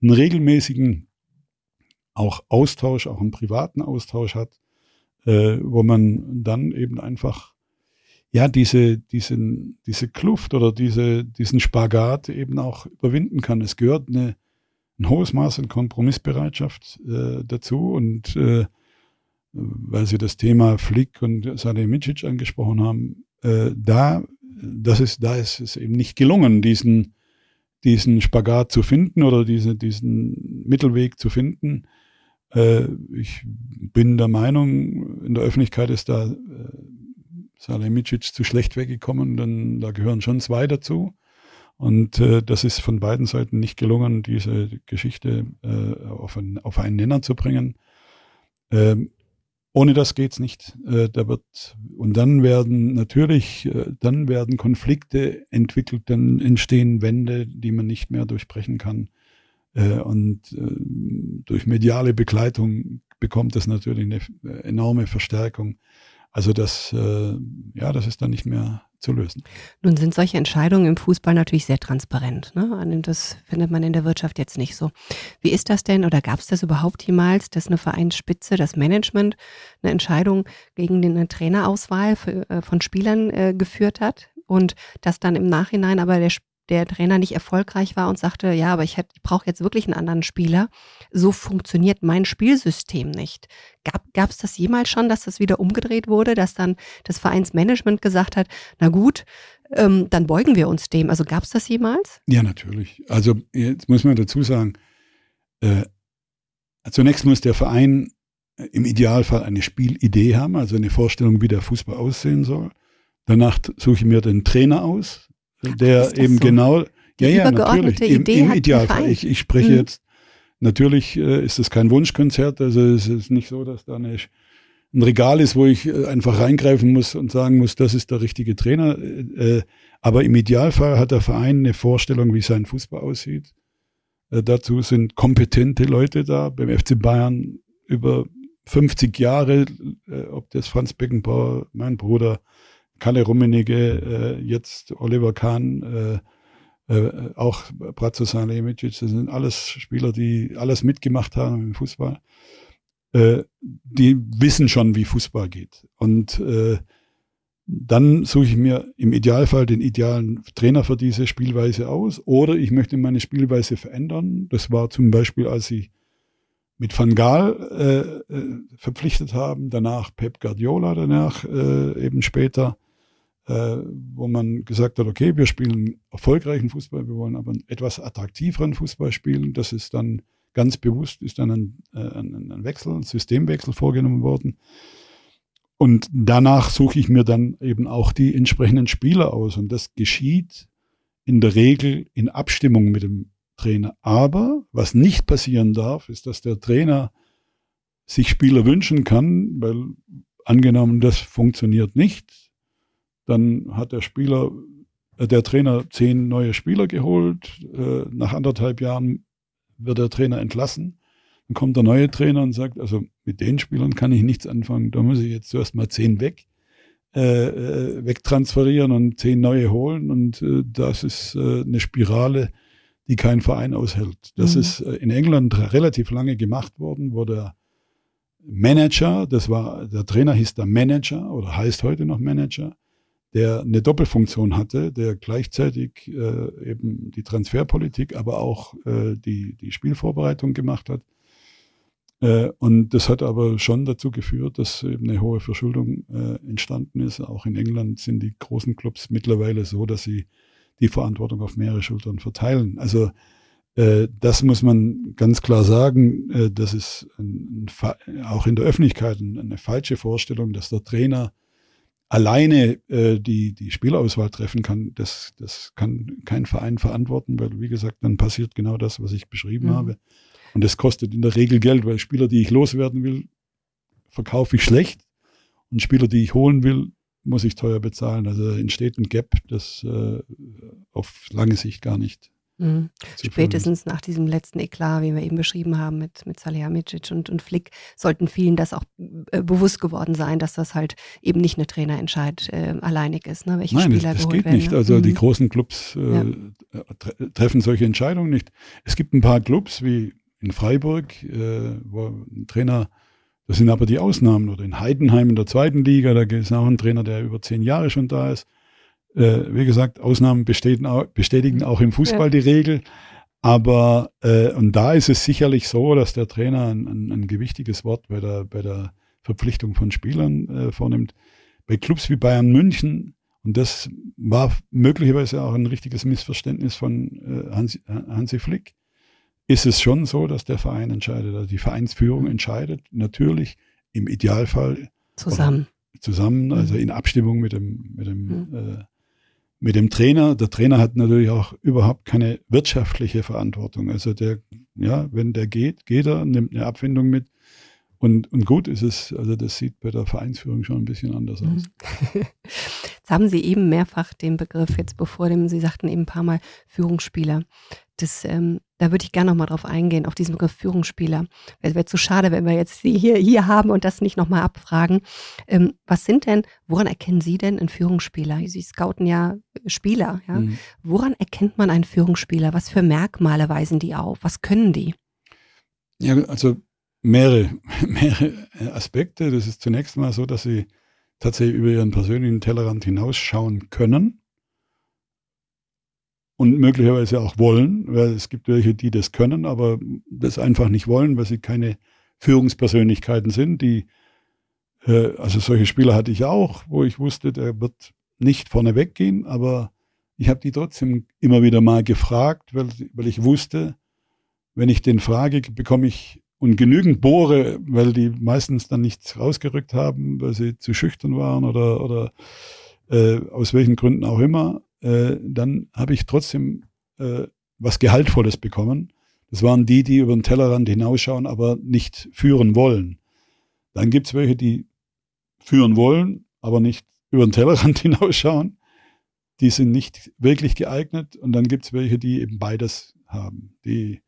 einen regelmäßigen auch Austausch, auch einen privaten Austausch hat, äh, wo man dann eben einfach ja diese, diesen, diese Kluft oder diese, diesen Spagat eben auch überwinden kann. Es gehört eine, ein hohes Maß an Kompromissbereitschaft äh, dazu und äh, weil Sie das Thema Flick und Salihamidzic angesprochen haben, äh, da, das ist, da ist es eben nicht gelungen, diesen, diesen Spagat zu finden oder diese, diesen Mittelweg zu finden. Äh, ich bin der Meinung, in der Öffentlichkeit ist da äh, Salihamidzic zu schlecht weggekommen, denn da gehören schon zwei dazu. Und äh, das ist von beiden Seiten nicht gelungen, diese Geschichte äh, auf, ein, auf einen Nenner zu bringen. Ähm, ohne das geht's nicht. Äh, da wird und dann werden natürlich, äh, dann werden Konflikte entwickelt, dann entstehen Wände, die man nicht mehr durchbrechen kann. Äh, und äh, durch mediale Begleitung bekommt das natürlich eine äh, enorme Verstärkung. Also das, ja, das ist dann nicht mehr zu lösen. Nun sind solche Entscheidungen im Fußball natürlich sehr transparent. Ne? Das findet man in der Wirtschaft jetzt nicht so. Wie ist das denn oder gab es das überhaupt jemals, dass eine Vereinsspitze, das Management eine Entscheidung gegen eine Trainerauswahl von Spielern äh, geführt hat? Und dass dann im Nachhinein aber der der Trainer nicht erfolgreich war und sagte, ja, aber ich, ich brauche jetzt wirklich einen anderen Spieler. So funktioniert mein Spielsystem nicht. Gab es das jemals schon, dass das wieder umgedreht wurde, dass dann das Vereinsmanagement gesagt hat, na gut, ähm, dann beugen wir uns dem. Also gab es das jemals? Ja, natürlich. Also jetzt muss man dazu sagen, äh, zunächst muss der Verein äh, im Idealfall eine Spielidee haben, also eine Vorstellung, wie der Fußball aussehen soll. Danach suche ich mir den Trainer aus, der eben so? genau, ja, ja, natürlich, im, im Idealfall. Ich, ich spreche mhm. jetzt, natürlich äh, ist das kein Wunschkonzert, also es ist nicht so, dass da eine, ein Regal ist, wo ich äh, einfach reingreifen muss und sagen muss, das ist der richtige Trainer. Äh, aber im Idealfall hat der Verein eine Vorstellung, wie sein Fußball aussieht. Äh, dazu sind kompetente Leute da. Beim FC Bayern über 50 Jahre, äh, ob das Franz Beckenbauer, mein Bruder, Kalle Rummenigge, äh, jetzt Oliver Kahn, äh, äh, auch Bratzo Salihamidzic, das sind alles Spieler, die alles mitgemacht haben im Fußball. Äh, die wissen schon, wie Fußball geht. Und äh, dann suche ich mir im Idealfall den idealen Trainer für diese Spielweise aus oder ich möchte meine Spielweise verändern. Das war zum Beispiel, als ich mit Van Gaal äh, äh verpflichtet haben, danach Pep Guardiola, danach äh, eben später äh, wo man gesagt hat, okay, wir spielen erfolgreichen Fußball, wir wollen aber einen etwas attraktiveren Fußball spielen. Das ist dann ganz bewusst, ist dann ein, äh, ein, ein Wechsel, ein Systemwechsel vorgenommen worden. Und danach suche ich mir dann eben auch die entsprechenden Spieler aus. Und das geschieht in der Regel in Abstimmung mit dem Trainer. Aber was nicht passieren darf, ist, dass der Trainer sich Spieler wünschen kann, weil angenommen, das funktioniert nicht, dann hat der Spieler äh, der Trainer zehn neue Spieler geholt. Äh, nach anderthalb Jahren wird der Trainer entlassen. Dann kommt der neue Trainer und sagt, also mit den Spielern kann ich nichts anfangen. Da muss ich jetzt zuerst mal zehn weg, äh, äh wegtransferieren und zehn neue holen. Und äh, das ist äh, eine Spirale, die kein Verein aushält. Das mhm. ist in England relativ lange gemacht worden, wo der Manager, das war, der Trainer hieß der Manager oder heißt heute noch Manager, der eine Doppelfunktion hatte, der gleichzeitig äh, eben die Transferpolitik, aber auch äh, die, die Spielvorbereitung gemacht hat. Äh, und das hat aber schon dazu geführt, dass eben eine hohe Verschuldung äh, entstanden ist. Auch in England sind die großen Clubs mittlerweile so, dass sie die Verantwortung auf mehrere Schultern verteilen. Also äh, das muss man ganz klar sagen. Äh, das ist ein, auch in der Öffentlichkeit eine falsche Vorstellung, dass der Trainer alleine äh, die, die Spielauswahl treffen kann, das, das kann kein Verein verantworten, weil, wie gesagt, dann passiert genau das, was ich beschrieben mhm. habe. Und das kostet in der Regel Geld, weil Spieler, die ich loswerden will, verkaufe ich schlecht. Und Spieler, die ich holen will, muss ich teuer bezahlen. Also entsteht ein Gap, das äh, auf lange Sicht gar nicht Mhm. Spätestens nach diesem letzten Eklat, wie wir eben beschrieben haben mit, mit Salihamidzic und, und Flick, sollten vielen das auch äh, bewusst geworden sein, dass das halt eben nicht eine Trainerentscheid äh, alleinig ist, ne, welche Nein, Spieler das, das geht werden, nicht. Ne? Also mhm. die großen Clubs äh, ja. treffen solche Entscheidungen nicht. Es gibt ein paar Clubs wie in Freiburg, äh, wo ein Trainer das sind aber die Ausnahmen. Oder in Heidenheim in der zweiten Liga, da ist auch ein Trainer, der über zehn Jahre schon da ist. Äh, wie gesagt, Ausnahmen bestätigen auch im Fußball ja. die Regel. Aber äh, und da ist es sicherlich so, dass der Trainer ein, ein, ein gewichtiges Wort bei der, bei der Verpflichtung von Spielern äh, vornimmt. Bei Clubs wie Bayern München, und das war möglicherweise auch ein richtiges Missverständnis von äh, Hansi, Hansi Flick, ist es schon so, dass der Verein entscheidet, also die Vereinsführung entscheidet, natürlich im Idealfall zusammen. Zusammen, also mhm. in Abstimmung mit dem, mit dem mhm. äh, mit dem Trainer. Der Trainer hat natürlich auch überhaupt keine wirtschaftliche Verantwortung. Also der, ja, wenn der geht, geht er, nimmt eine Abfindung mit. Und, und gut ist es, also das sieht bei der Vereinsführung schon ein bisschen anders mhm. aus. Jetzt haben Sie eben mehrfach den Begriff, jetzt bevor dem, Sie sagten eben ein paar Mal Führungsspieler. Das, ähm, da würde ich gerne nochmal drauf eingehen, auf diesen Begriff Führungsspieler. Es wäre zu schade, wenn wir jetzt Sie hier, hier haben und das nicht nochmal abfragen. Ähm, was sind denn, woran erkennen Sie denn einen Führungsspieler? Sie scouten ja Spieler, ja. Mhm. Woran erkennt man einen Führungsspieler? Was für Merkmale weisen die auf? Was können die? Ja, also mehrere, mehrere Aspekte. Das ist zunächst mal so, dass sie tatsächlich über ihren persönlichen Tellerrand hinausschauen können und möglicherweise auch wollen, weil es gibt welche, die das können, aber das einfach nicht wollen, weil sie keine Führungspersönlichkeiten sind, die äh, also solche Spieler hatte ich auch, wo ich wusste, der wird nicht vorne weggehen, aber ich habe die trotzdem immer wieder mal gefragt, weil, weil ich wusste, wenn ich den frage, bekomme ich und genügend bohre, weil die meistens dann nichts rausgerückt haben, weil sie zu schüchtern waren oder, oder äh, aus welchen Gründen auch immer, äh, dann habe ich trotzdem äh, was Gehaltvolles bekommen. Das waren die, die über den Tellerrand hinausschauen, aber nicht führen wollen. Dann gibt es welche, die führen wollen, aber nicht über den Tellerrand hinausschauen. Die sind nicht wirklich geeignet. Und dann gibt es welche, die eben beides haben, die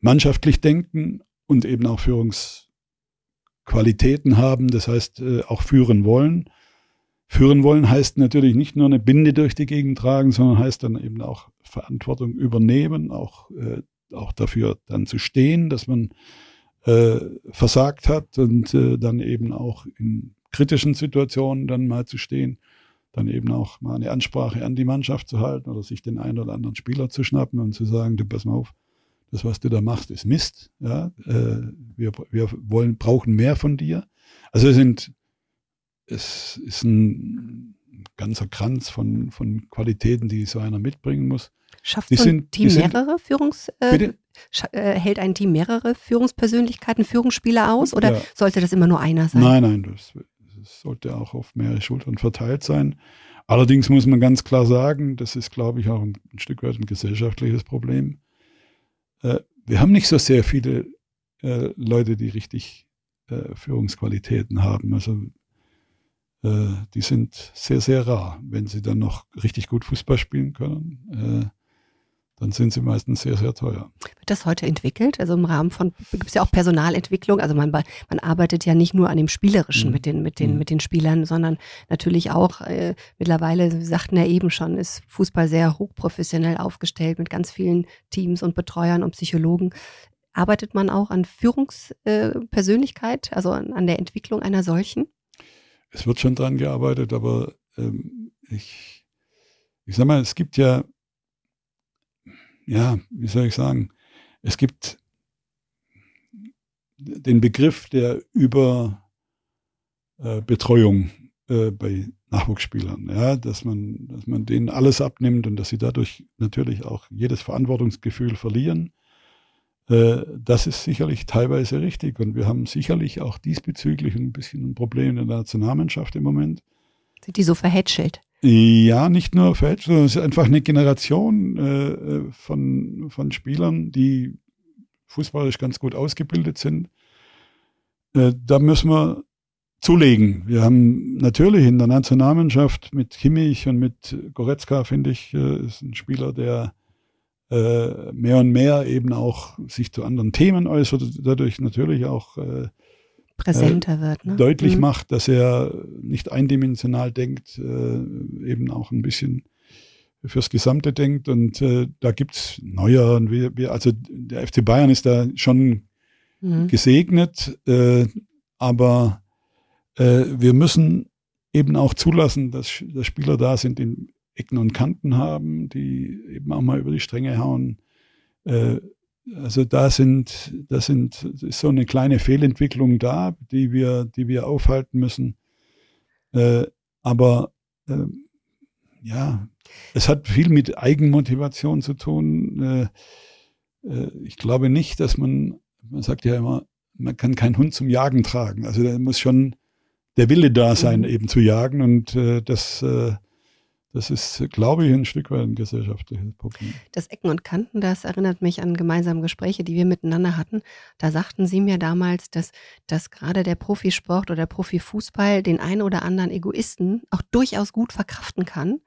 mannschaftlich denken und eben auch Führungsqualitäten haben, das heißt äh, auch führen wollen. Führen wollen heißt natürlich nicht nur eine Binde durch die Gegend tragen, sondern heißt dann eben auch Verantwortung übernehmen, auch, äh, auch dafür dann zu stehen, dass man äh, versagt hat und äh, dann eben auch in kritischen Situationen dann mal zu stehen, dann eben auch mal eine Ansprache an die Mannschaft zu halten oder sich den einen oder anderen Spieler zu schnappen und zu sagen, du pass mal auf, das, was du da machst, ist Mist. Ja, äh, wir, wir wollen, brauchen mehr von dir. Also es sind, es ist ein ganzer Kranz von, von Qualitäten, die so einer mitbringen muss. Schafft die so ein sind, Team mehrere Führungs, äh, äh, hält ein Team mehrere Führungspersönlichkeiten, Führungsspieler aus oder ja. sollte das immer nur einer sein? Nein, nein, das, das sollte auch auf mehrere Schultern verteilt sein. Allerdings muss man ganz klar sagen, das ist, glaube ich, auch ein, ein Stück weit ein gesellschaftliches Problem. Äh, wir haben nicht so sehr viele äh, Leute, die richtig äh, Führungsqualitäten haben. Also die sind sehr, sehr rar. Wenn sie dann noch richtig gut Fußball spielen können, äh, dann sind sie meistens sehr, sehr teuer. Wird das heute entwickelt? Also im Rahmen von, gibt es ja auch Personalentwicklung. Also man, man arbeitet ja nicht nur an dem Spielerischen mhm. mit, den, mit, den, mhm. mit den Spielern, sondern natürlich auch äh, mittlerweile, Sie sagten ja eben schon, ist Fußball sehr hochprofessionell aufgestellt mit ganz vielen Teams und Betreuern und Psychologen. Arbeitet man auch an Führungspersönlichkeit, äh, also an, an, der Entwicklung einer solchen? Es wird schon dran gearbeitet, aber ähm, ich, ich sag mal, es gibt ja ja, wie soll ich sagen, es gibt den Begriff der Überbetreuung äh, bei Nachwuchsspielern, ja, dass man, dass man denen alles abnimmt und dass sie dadurch natürlich auch jedes Verantwortungsgefühl verlieren. Äh, das ist sicherlich teilweise richtig und wir haben sicherlich auch diesbezüglich ein bisschen ein Problem in der Nationalmannschaft im Moment. Sind die so verhätschelt? Ja, nicht nur Fetch, sondern es ist einfach eine Generation äh, äh, von, von Spielern, die fußballisch ganz gut ausgebildet sind. Äh, da müssen wir zulegen. Wir haben natürlich in der Nationalmannschaft mit Kimmich und mit Goretzka, finde ich, äh, ist ein Spieler, der äh, mehr und mehr eben auch sich zu anderen Themen äußert, dadurch natürlich auch äh, präsenter wird. Ne? Deutlich mhm. macht, dass er nicht eindimensional denkt, äh, eben auch ein bisschen fürs Gesamte denkt. Und äh, da gibt's Neuer. Und wir, wir, also der FC Bayern ist da schon mhm. gesegnet, äh, aber äh, wir müssen eben auch zulassen, dass, dass Spieler da sind, die Ecken und Kanten haben, die eben auch mal über die Stränge hauen. Äh, also da sind, da sind ist so eine kleine Fehlentwicklung da, die wir, die wir aufhalten müssen. Äh, aber äh, ja, es hat viel mit Eigenmotivation zu tun. Äh, äh, ich glaube nicht, dass man, man sagt ja immer, man kann keinen Hund zum Jagen tragen. Also da muss schon der Wille da sein, mhm. eben zu jagen. Und äh, das das ist, glaube ich, ein Stück weit ein gesellschaftliches Problem. Das Ecken und Kanten, das erinnert mich an gemeinsame Gespräche, die wir miteinander hatten. Da sagten Sie mir damals, dass, dass gerade der Profisport oder der Profifußball den einen oder anderen Egoisten auch durchaus gut verkraften kann,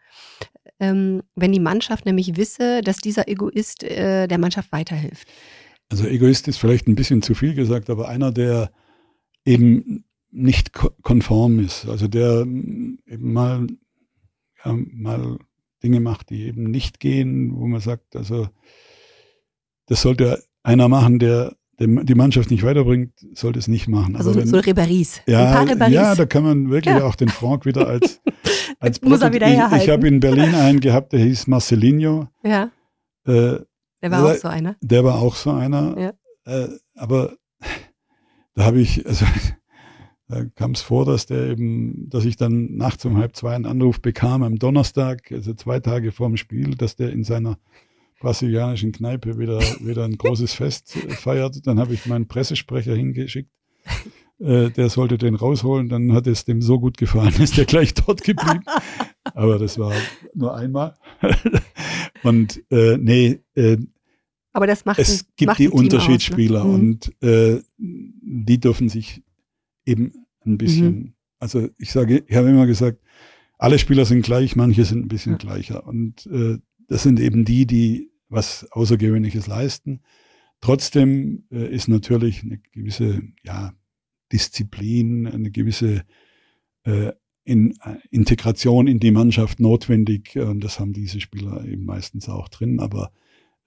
ähm, wenn die Mannschaft nämlich wisse, dass dieser Egoist äh, der Mannschaft weiterhilft. Also Egoist ist vielleicht ein bisschen zu viel gesagt, aber einer, der eben nicht konform ist, also der eben mal ja, mal Dinge macht, die eben nicht gehen, wo man sagt, also das sollte einer machen, der die Mannschaft nicht weiterbringt, sollte es nicht machen. Also wenn, so Riberies. Ja, ja, da kann man wirklich ja. auch den Franck wieder als, als Muss er wieder herhalten. Ich, ich habe in Berlin einen gehabt, der hieß Marcelinho. Ja. Äh, der war der, auch so einer. Der war auch so einer. Ja. Äh, aber da habe ich, also da kam es vor, dass der eben, dass ich dann nachts um halb zwei einen Anruf bekam am Donnerstag, also zwei Tage vor dem Spiel, dass der in seiner brasilianischen Kneipe wieder, wieder ein großes Fest feiert. Dann habe ich meinen Pressesprecher hingeschickt. Äh, der sollte den rausholen. Dann hat es dem so gut gefallen, ist der gleich dort geblieben. Aber das war nur einmal. Und äh, nee, äh, aber das macht es gibt macht die Unterschiedsspieler aus, ne? und äh, die dürfen sich eben ein bisschen, mhm. also ich sage, ich habe immer gesagt, alle Spieler sind gleich, manche sind ein bisschen ja. gleicher. Und äh, das sind eben die, die was Außergewöhnliches leisten. Trotzdem äh, ist natürlich eine gewisse ja, Disziplin, eine gewisse äh, in, äh, Integration in die Mannschaft notwendig. Und das haben diese Spieler eben meistens auch drin. Aber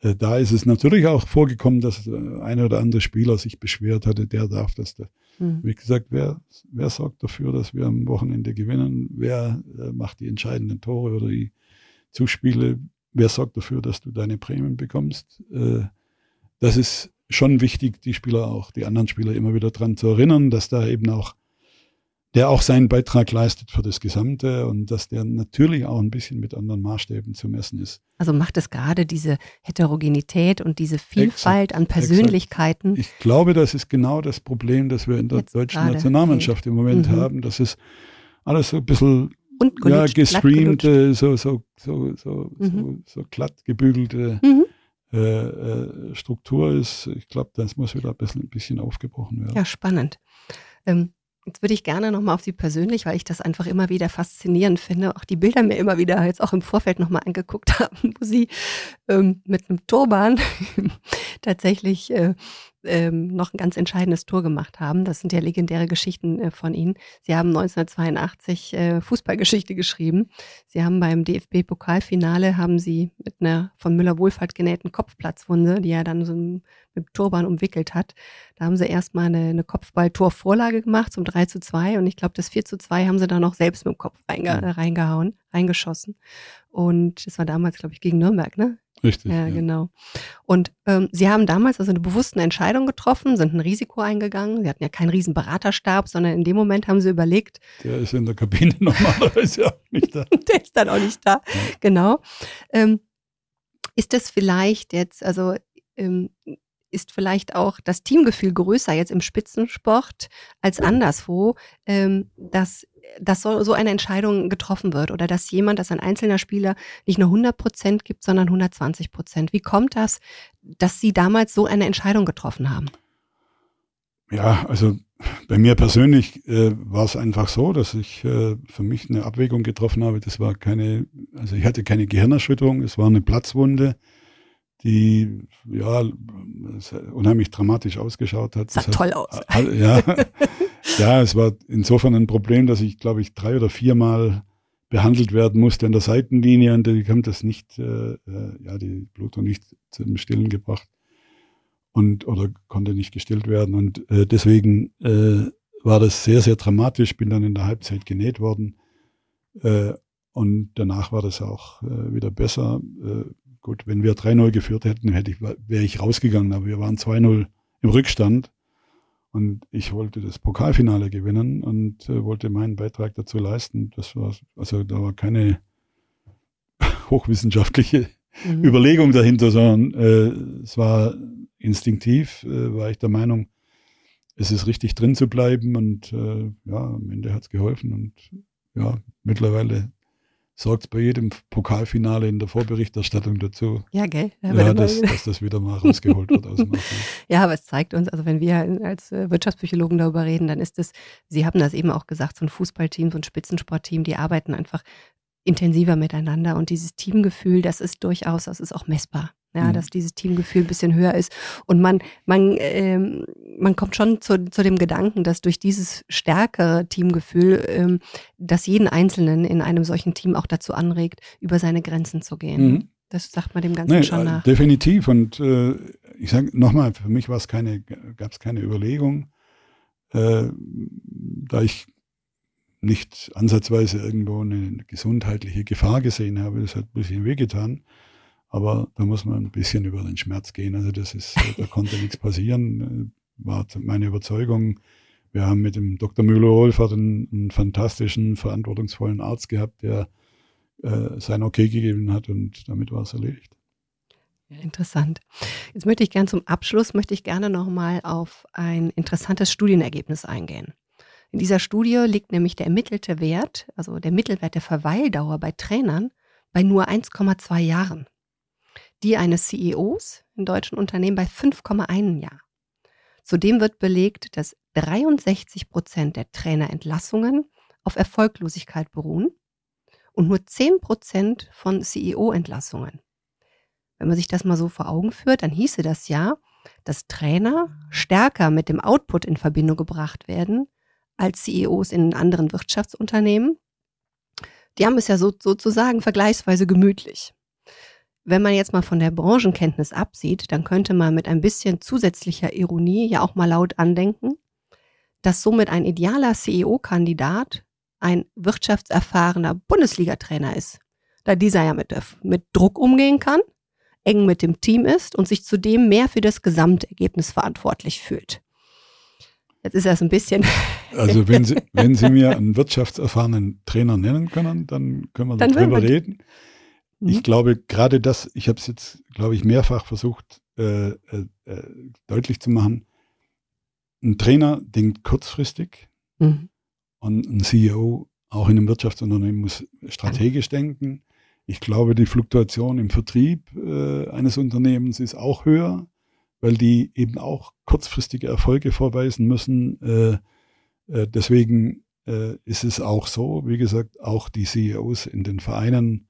äh, da ist es natürlich auch vorgekommen, dass äh, einer oder andere Spieler sich beschwert hatte, der darf das. Mhm. Wie gesagt, wer, wer sorgt dafür, dass wir am Wochenende gewinnen? Wer äh, macht die entscheidenden Tore oder die Zuspiele? Wer sorgt dafür, dass du deine Prämien bekommst? Äh, das ist schon wichtig, die Spieler auch, die anderen Spieler immer wieder dran zu erinnern, dass da eben auch der auch seinen Beitrag leistet für das Gesamte und dass der natürlich auch ein bisschen mit anderen Maßstäben zu messen ist. Also macht es gerade diese Heterogenität und diese Vielfalt exakt, an Persönlichkeiten. Exakt. Ich glaube, das ist genau das Problem, das wir in der Jetzt deutschen gerade, Nationalmannschaft im Moment mhm. haben. Das ist alles so ein bisschen ja, gestreamt, so, so, so, so, mhm. so, so glatt gebügelte mhm. äh, äh, Struktur ist. Ich glaube, das muss wieder ein bisschen, ein bisschen aufgebrochen werden. Ja, spannend. Ähm, Jetzt würde ich gerne nochmal auf Sie persönlich, weil ich das einfach immer wieder faszinierend finde, auch die Bilder mir immer wieder jetzt auch im Vorfeld nochmal angeguckt haben, wo Sie ähm, mit einem Turban tatsächlich äh, ähm, noch ein ganz entscheidendes Tor gemacht haben. Das sind ja legendäre Geschichten äh, von Ihnen. Sie haben 1982 äh, Fußballgeschichte geschrieben. Sie haben beim DFB-Pokalfinale haben Sie mit einer von Müller-Wohlfahrt genähten Kopfplatzwunde, die er dann so mit Turban umwickelt hat, da haben Sie erstmal eine, eine Kopfball-Torvorlage gemacht zum 3 zu 2 und ich glaube, das 4 zu 2 haben Sie dann noch selbst mit dem Kopf reinge reingehauen, reingeschossen. Und das war damals, glaube ich, gegen Nürnberg, ne? Richtig. Ja, ja. genau. Und ähm, Sie haben damals also eine bewusste Entscheidung getroffen, sind ein Risiko eingegangen. Sie hatten ja keinen riesen Beraterstab, sondern in dem Moment haben Sie überlegt. Der ist in der Kabine normalerweise auch nicht da. Der ist dann auch nicht da. Ja. Genau. Ähm, ist das vielleicht jetzt, also ähm, ist vielleicht auch das Teamgefühl größer jetzt im Spitzensport als anderswo, ähm, dass, dass so, so eine Entscheidung getroffen wird oder dass jemand, dass ein einzelner Spieler nicht nur 100 Prozent gibt, sondern 120 Prozent. Wie kommt das, dass Sie damals so eine Entscheidung getroffen haben? Ja, also bei mir persönlich äh, war es einfach so, dass ich äh, für mich eine Abwägung getroffen habe. Das war keine, also ich hatte keine Gehirnerschütterung, es war eine Platzwunde die ja unheimlich dramatisch ausgeschaut hat. Sah das toll aus. Ja, ja, es war insofern ein Problem, dass ich, glaube ich, drei oder viermal behandelt werden musste an der Seitenlinie und die haben das nicht, äh, äh, ja, die Blutung nicht zum Stillen gebracht und oder konnte nicht gestillt werden und äh, deswegen äh, war das sehr, sehr dramatisch. Bin dann in der Halbzeit genäht worden äh, und danach war das auch äh, wieder besser. Gut, wenn wir 3-0 geführt hätten, hätte ich, wäre ich rausgegangen, aber wir waren 2-0 im Rückstand. Und ich wollte das Pokalfinale gewinnen und äh, wollte meinen Beitrag dazu leisten. Das war, also da war keine hochwissenschaftliche mhm. Überlegung dahinter, sondern äh, es war instinktiv, äh, war ich der Meinung, es ist richtig drin zu bleiben und äh, ja, am Ende hat es geholfen und ja, mittlerweile sorgt bei jedem Pokalfinale in der Vorberichterstattung dazu. Ja, gell? Ja, dass, dass, das wieder mal rausgeholt wird aus dem Ja, aber es zeigt uns, also wenn wir als äh, Wirtschaftspsychologen darüber reden, dann ist es, Sie haben das eben auch gesagt, so ein Fußballteam, so ein Spitzensportteam, die arbeiten einfach intensiver miteinander und dieses Teamgefühl, das ist durchaus, das ist auch messbar ja, mhm. dass dieses Teamgefühl ein bisschen höher ist. Und man, man, ähm, man kommt schon zu, zu dem Gedanken, dass durch dieses stärkere Teamgefühl ähm, das jeden Einzelnen in einem solchen Team auch dazu anregt, über seine Grenzen zu gehen. Mhm. Das sagt man dem Ganzen nee, schon nach. Definitiv. Und äh, ich sage nochmal, für mich keine, gab es keine Überlegung, äh, da ich nicht ansatzweise irgendwo eine gesundheitliche Gefahr gesehen habe. Das hat ein bisschen wehgetan. Aber da muss man ein bisschen über den Schmerz gehen. Also das ist, äh, da konnte nichts passieren, äh, war meine Überzeugung. Wir haben mit dem Dr. Müller-Wohlfahrt einen, einen, fantastischen, verantwortungsvollen Arzt gehabt, der äh, sein Okay gegeben hat und damit war es erledigt. Ja, interessant. Jetzt möchte ich gerne zum Abschluss, möchte ich gerne nochmal auf ein interessantes Studienergebnis eingehen. In dieser Studie liegt nämlich der ermittelte Wert, also der Mittelwert der Verweildauer bei Trainern bei nur 1,2 Jahren die eines CEOs in deutschen Unternehmen bei 5,1 Jahr. Zudem wird belegt, dass 63 Prozent der Trainerentlassungen auf Erfolglosigkeit beruhen und nur 10 Prozent von CEO-Entlassungen. Wenn man sich das mal so vor Augen führt, dann hieße das ja, dass Trainer stärker mit dem Output in Verbindung gebracht werden als CEOs in anderen Wirtschaftsunternehmen. Die haben es ja so, sozusagen vergleichsweise gemütlich. Wenn man jetzt mal von der Branchenkenntnis absieht, dann könnte man mit ein bisschen zusätzlicher Ironie ja auch mal laut andenken, dass somit ein idealer CEO-Kandidat ein wirtschaftserfahrener Bundesliga-Trainer ist, da dieser ja mit, mit Druck umgehen kann, eng mit dem Team ist und sich zudem mehr für das Gesamtergebnis verantwortlich fühlt. Jetzt ist das ein bisschen. Also wenn Sie, wenn Sie mir einen wirtschaftserfahrenen Trainer nennen können, dann können wir dann darüber reden. Ich mhm. glaube, gerade das, ich habe es jetzt, glaube ich, mehrfach versucht äh, äh, äh, deutlich zu machen. Ein Trainer denkt kurzfristig mhm. und ein CEO auch in einem Wirtschaftsunternehmen muss strategisch denken. Ich glaube, die Fluktuation im Vertrieb äh, eines Unternehmens ist auch höher, weil die eben auch kurzfristige Erfolge vorweisen müssen. Äh, Äh, deswegen äh, ist es auch so, wie gesagt, auch die CEOs in den Vereinen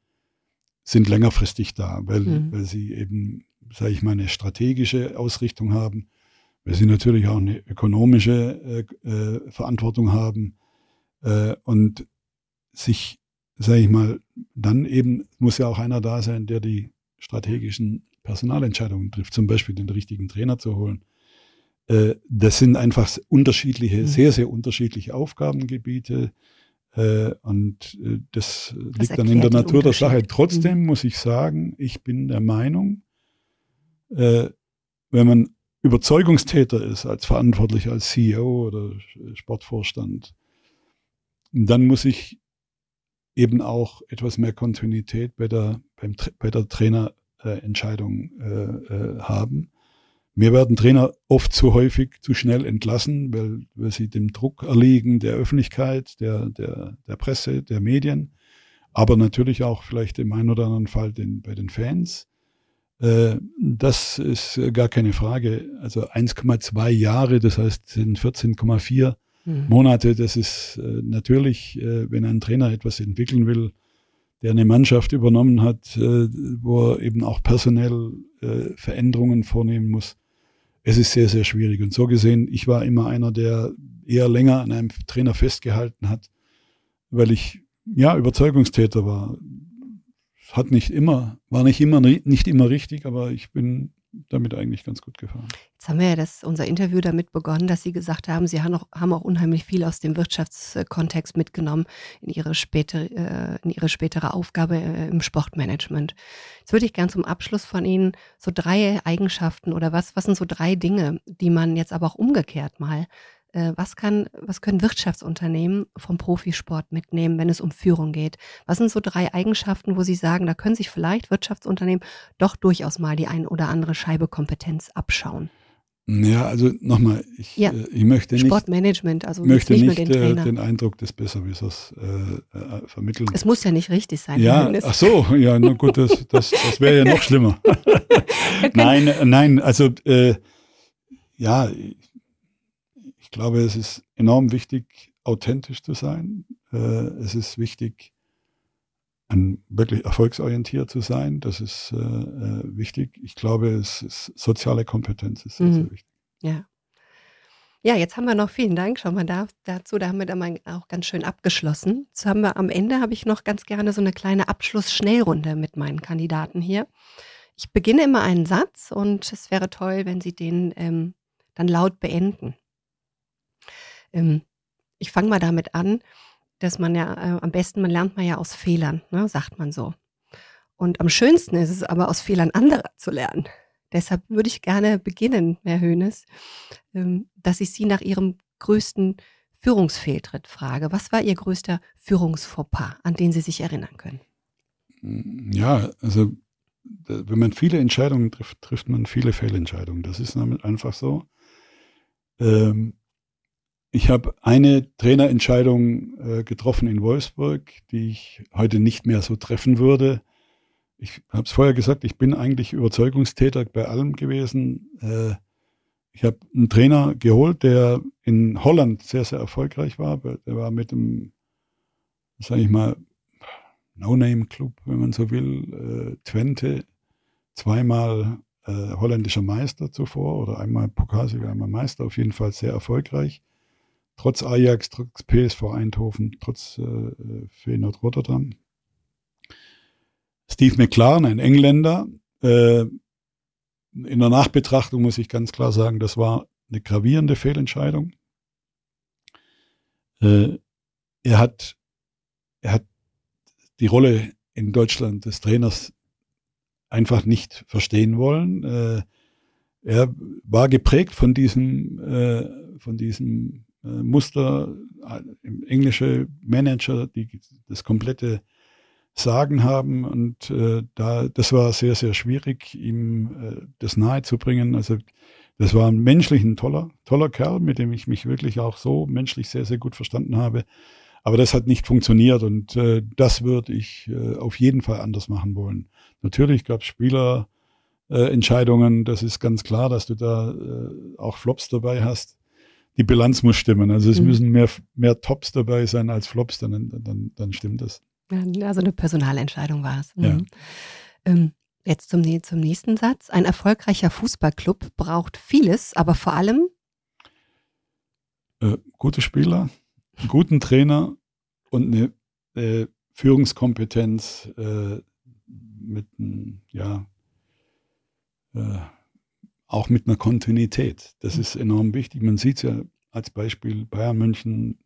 sind längerfristig da, weil, mhm. weil sie eben, sage ich mal, eine strategische Ausrichtung haben, weil sie natürlich auch eine ökonomische äh, äh, Verantwortung haben äh, und sich, sage ich mal, dann eben muss ja auch einer da sein, der die strategischen Personalentscheidungen trifft, zum Beispiel den richtigen Trainer zu holen. Äh, das sind einfach unterschiedliche, mhm. sehr, sehr unterschiedliche Aufgabengebiete. Äh, und äh, das, das liegt dann in der Natur der Sache. Trotzdem mhm. muss ich sagen, ich bin der Meinung, wenn man Überzeugungstäter ist als Verantwortlicher, als CEO oder Sportvorstand, dann muss ich eben auch etwas mehr Kontinuität bei der, beim, bei der Trainerentscheidung äh, äh, haben. Mir werden Trainer oft zu häufig zu schnell entlassen, weil, weil sie dem Druck erliegen der Öffentlichkeit, der, der, der Presse, der Medien, aber natürlich auch vielleicht im einen oder anderen Fall den, bei den Fans. Äh, das ist gar keine Frage. Also 1,2 Jahre, das heißt sind 14,4 mhm. Monate. Das ist äh, natürlich, äh, wenn ein Trainer etwas entwickeln will, der eine Mannschaft übernommen hat, wo er eben auch personell Veränderungen vornehmen muss, es ist sehr, sehr schwierig. Und so gesehen, ich war immer einer, der eher länger an einem Trainer festgehalten hat, weil ich ja Überzeugungstäter war. Hat nicht immer, war nicht immer nicht immer richtig, aber ich bin damit eigentlich ganz gut gefahren. Jetzt haben wir ja das, unser Interview damit begonnen, dass Sie gesagt haben, Sie haben auch, haben auch unheimlich viel aus dem Wirtschaftskontext mitgenommen in Ihre, spätere, äh, in Ihre spätere Aufgabe äh, im Sportmanagement. Jetzt würde ich gern zum Abschluss von Ihnen so drei Eigenschaften oder was, was sind so drei Dinge, die man jetzt aber auch umgekehrt mal was, kann, was können Wirtschaftsunternehmen vom Profisport mitnehmen, wenn es um Führung geht? Was sind so drei Eigenschaften, wo Sie sagen, da können sich vielleicht Wirtschaftsunternehmen doch durchaus mal die ein oder andere Scheibe Kompetenz abschauen? Ja, also nochmal, ich, ja. äh, ich möchte nicht, Sportmanagement, also möchte nicht, nicht den, äh, den, Eindruck des Besserwissers äh, äh, vermitteln. Es muss ja nicht richtig sein. Ja, ach so, ja, na gut, das, das, das wäre ja noch schlimmer. nein, nein, also äh, ja, glaube, es ist enorm wichtig, authentisch zu sein. Äh, es ist wichtig, wirklich erfolgsorientiert zu sein. Das ist äh, äh, wichtig. Ich glaube, es ist soziale Kompetenz ist sehr, mhm. sehr wichtig. Ja. Ja, jetzt haben wir noch vielen Dank schon mal da, dazu. Da haben wir dann auch ganz schön abgeschlossen. Jetzt haben wir am Ende habe ich noch ganz gerne so eine kleine Abschlussschnellrunde mit meinen Kandidaten hier. Ich beginne immer einen Satz und es wäre toll, wenn Sie den ähm, dann laut beenden. Ähm, ich fange mal damit an, dass man ja äh, am besten, man lernt man ja aus Fehlern, ne, sagt man so. Und am schönsten ist es aber, aus Fehlern anderer zu lernen. Deshalb würde ich gerne beginnen, Herr Höhnes, ähm, dass ich Sie nach Ihrem größten Führungsfehltritt frage. Was war Ihr größter Führungsfauxpas, an den Sie sich erinnern können? Ja, also wenn man viele Entscheidungen trifft, trifft man viele Fehlentscheidungen. Das ist einfach so. Ähm, ich habe eine Trainerentscheidung äh, getroffen in Wolfsburg, die ich heute nicht mehr so treffen würde. Ich habe es vorher gesagt, ich bin eigentlich Überzeugungstäter bei allem gewesen. Äh, ich habe einen Trainer geholt, der in Holland sehr, sehr erfolgreich war. Der war mit dem, sage ich mal, No-Name-Club, wenn man so will, äh, Twente, zweimal äh, holländischer Meister zuvor oder einmal Pokalsieger, einmal Meister, auf jeden Fall sehr erfolgreich trotz Ajax, trotz PSV Eindhoven, trotz äh, Feyenoord Rotterdam. Steve McLaren, ein Engländer. Äh, in der Nachbetrachtung muss ich ganz klar sagen, das war eine gravierende Fehlentscheidung. Äh, er, hat, er hat die Rolle in Deutschland des Trainers einfach nicht verstehen wollen. Äh, er war geprägt von diesem, äh, von diesem äh, Muster, äh, englische Manager, die das komplette Sagen haben. Und äh, da, das war sehr, sehr schwierig, ihm äh, das nahezubringen. Also das war ein menschlich ein toller, toller Kerl, mit dem ich mich wirklich auch so menschlich sehr, sehr gut verstanden habe. Aber das hat nicht funktioniert und äh, das würde ich äh, auf jeden Fall anders machen wollen. Natürlich gab es Spielerentscheidungen, äh, das ist ganz klar, dass du da äh, auch Flops dabei hast. Die Bilanz muss stimmen. Also es Mhm. müssen mehr, mehr Tops dabei sein als Flops, dann, dann, dann stimmt das. Also eine Personalentscheidung war es. Mhm. Ja. Ähm, jetzt zum, zum nächsten Satz. Ein erfolgreicher Fußballclub braucht vieles, aber vor allem, Äh, gute Spieler, einen guten Trainer und eine äh, Führungskompetenz äh, mit, einem, ja, äh, auch mit einer Kontinuität. Das ist enorm wichtig. Man sieht es ja als Beispiel Bayern München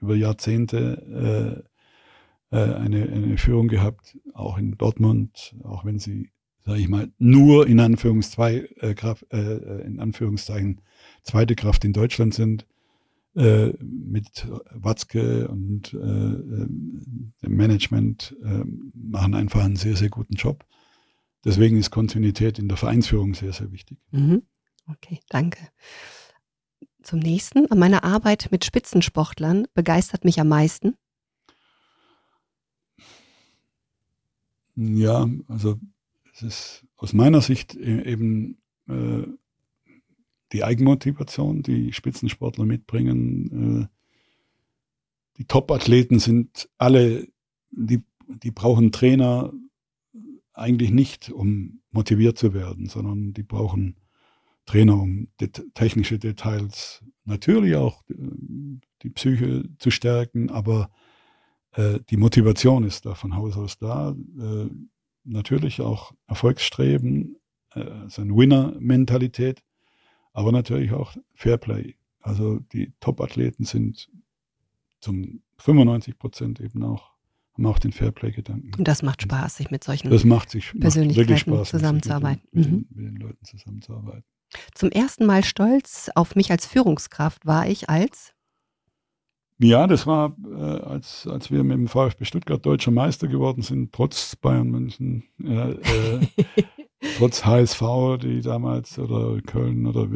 über Jahrzehnte äh, äh, eine, eine Führung gehabt, auch in Dortmund, auch wenn sie, sage ich mal, nur in, Anführungs zwei, äh, Kraft, äh, äh, in Anführungszeichen zweite Kraft in Deutschland sind äh, mit Watzke und dem Management machen einfach einen sehr, sehr guten Job. Deswegen ist Kontinuität in der Vereinsführung sehr, sehr wichtig. mhm. okay, danke. Zum nächsten. Meine Arbeit mit Spitzensportlern begeistert mich am meisten. Ja, also es ist aus meiner Sicht e- eben äh, die Eigenmotivation, die Spitzensportler mitbringen. Äh, die Top-Athleten sind alle, die, die brauchen Trainer eigentlich nicht, um motiviert zu werden, sondern die brauchen Trainer, um det technische Details, natürlich auch äh, die Psyche zu stärken, aber äh, die Motivation ist da von Haus aus da. Äh, natürlich auch Erfolgsstreben, äh, also eine Winner-Mentalität, aber natürlich auch Fairplay. Also die Top-Athleten sind zum 95 Prozent eben auch, haben auch den Fairplay-Gedanken. Und das macht Spaß, sich mit solchen. Das macht sich macht Persönlichkeiten wirklich Spaß, zusammenzuarbeiten. Mit, den- Mhm. mit, den, Leuten zusammenzuarbeiten. Zum ersten Mal stolz auf mich als Führungskraft war ich als. Ja, das war, äh, als, als wir mit dem VfB Stuttgart deutscher Meister geworden sind, trotz Bayern München, äh, äh, trotz HSV, die damals, oder Köln oder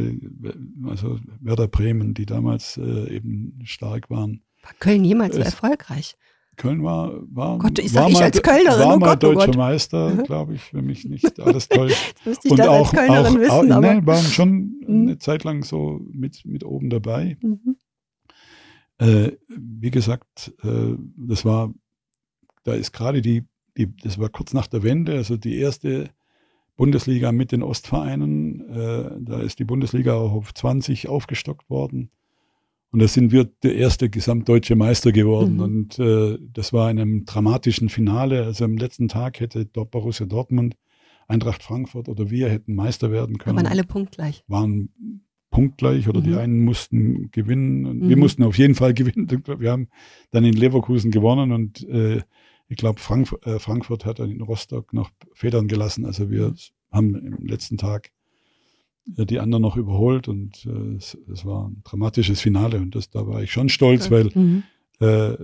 also Werder Bremen, die damals äh, eben stark waren. War Köln jemals so erfolgreich? Köln war, war, Gott, ich war sag mal, als Kölnerin, war oh mal Gott, oh deutscher Gott. Meister, Mhm. glaube ich, wenn mich nicht alles täuscht. Jetzt müsste ich das als Kölnerin wissen, auch, aber. nein, waren schon Mhm. eine Zeit lang so mit, mit oben dabei. Mhm. Äh, wie gesagt, äh, das war, da ist gerade die, die, das war kurz nach der Wende, also die erste Bundesliga mit den Ostvereinen. Äh, da ist die Bundesliga auch auf 20 aufgestockt worden. Und da sind wir der erste gesamtdeutsche Meister geworden. Mhm. Und äh, das war in einem dramatischen Finale. Also am letzten Tag hätte dort Borussia Dortmund, Eintracht Frankfurt oder wir hätten Meister werden Da können waren alle punktgleich. waren punktgleich oder die Mhm. einen mussten gewinnen. Und Wir Mhm. mussten auf jeden Fall gewinnen. Wir haben dann in Leverkusen gewonnen und äh, ich glaube, Frank äh, Frankfurt hat dann in Rostock noch Federn gelassen. Also wir Mhm. haben im letzten Tag die anderen noch überholt und äh, es, es war ein dramatisches Finale und das, da war ich schon stolz, weil Mhm. äh,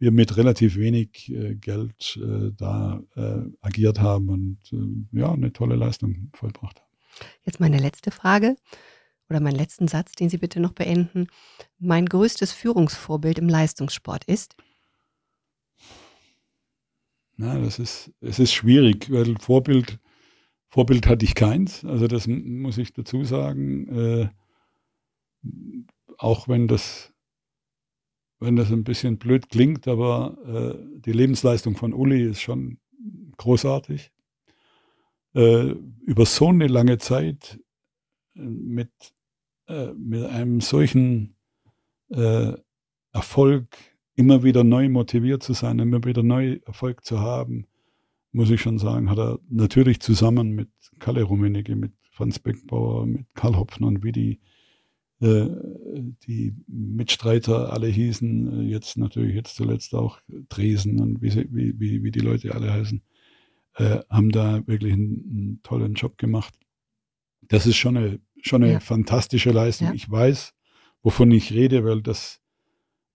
wir mit relativ wenig äh, Geld äh, da äh, agiert haben und äh, ja, eine tolle Leistung vollbracht haben. Jetzt meine letzte Frage oder meinen letzten Satz, den Sie bitte noch beenden. Mein größtes Führungsvorbild im Leistungssport ist. Na, das ist, es ist schwierig, weil Vorbild, Vorbild hatte ich keins. Also das muss ich dazu sagen. Äh, auch wenn das, wenn das ein bisschen blöd klingt, aber äh, die Lebensleistung von Uli ist schon großartig. Äh, über so eine lange Zeit äh, mit, äh, mit einem solchen äh, Erfolg immer wieder neu motiviert zu sein, immer wieder neu Erfolg zu haben, muss ich schon sagen, hat er natürlich zusammen mit Kalle Rummenigge, mit Franz Beckbauer, mit Karl Hopfner und wie die, äh, die Mitstreiter alle hießen, äh, jetzt natürlich jetzt zuletzt auch Dresen und wie, sie, wie, wie, wie die Leute alle heißen, äh, haben da wirklich einen, einen tollen Job gemacht. Das ist schon eine, schon eine Ja. fantastische Leistung. Ja. Ich weiß, wovon ich rede, weil das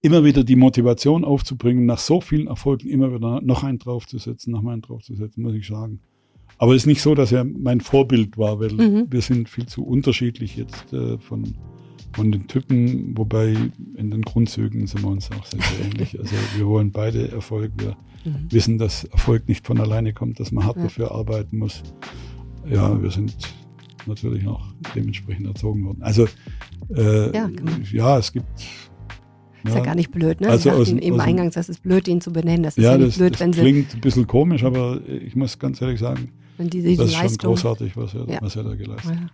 immer wieder die Motivation aufzubringen, nach so vielen Erfolgen immer wieder noch einen draufzusetzen, noch mal einen draufzusetzen, muss ich sagen. Aber es ist nicht so, dass er mein Vorbild war, weil Mhm. wir sind viel zu unterschiedlich jetzt äh, von, von den Typen, wobei in den Grundzügen sind wir uns auch sehr, sehr ähnlich. Also wir wollen beide Erfolg. Wir Mhm. wissen, dass Erfolg nicht von alleine kommt, dass man hart Ja. dafür arbeiten muss. Ja, wir sind natürlich auch dementsprechend erzogen worden. Also äh, ja, genau. ja, es gibt ist ja gar nicht blöd, ne? Also aus, eben aus, eingangs, das ist blöd, ihn zu benennen. Das ist ja, ja das, blöd, das wenn klingt ein bisschen komisch, aber ich muss ganz ehrlich sagen, wenn die, die das ist Leistung, schon großartig, was er, ja. was er da geleistet hat.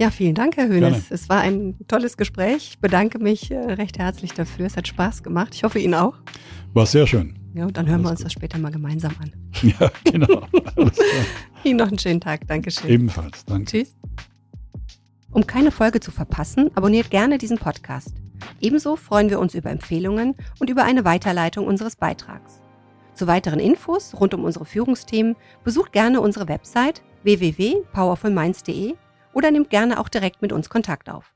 Ja, vielen Dank, Herr Hönes. Es war ein tolles Gespräch. Ich bedanke mich äh, recht herzlich dafür. Es hat Spaß gemacht. Ich hoffe, Ihnen auch. War sehr schön. Ja, und dann hören Alles wir uns gut. das später mal gemeinsam an. Ja, genau. Ihnen noch einen schönen Tag. Dankeschön. Ebenfalls. Danke. Tschüss. Um keine Folge zu verpassen, abonniert gerne diesen Podcast. Ebenso freuen wir uns über Empfehlungen und über eine Weiterleitung unseres Beitrags. Zu weiteren Infos rund um unsere Führungsthemen besucht gerne unsere Website www.powerfulminds.de oder nimmt gerne auch direkt mit uns Kontakt auf.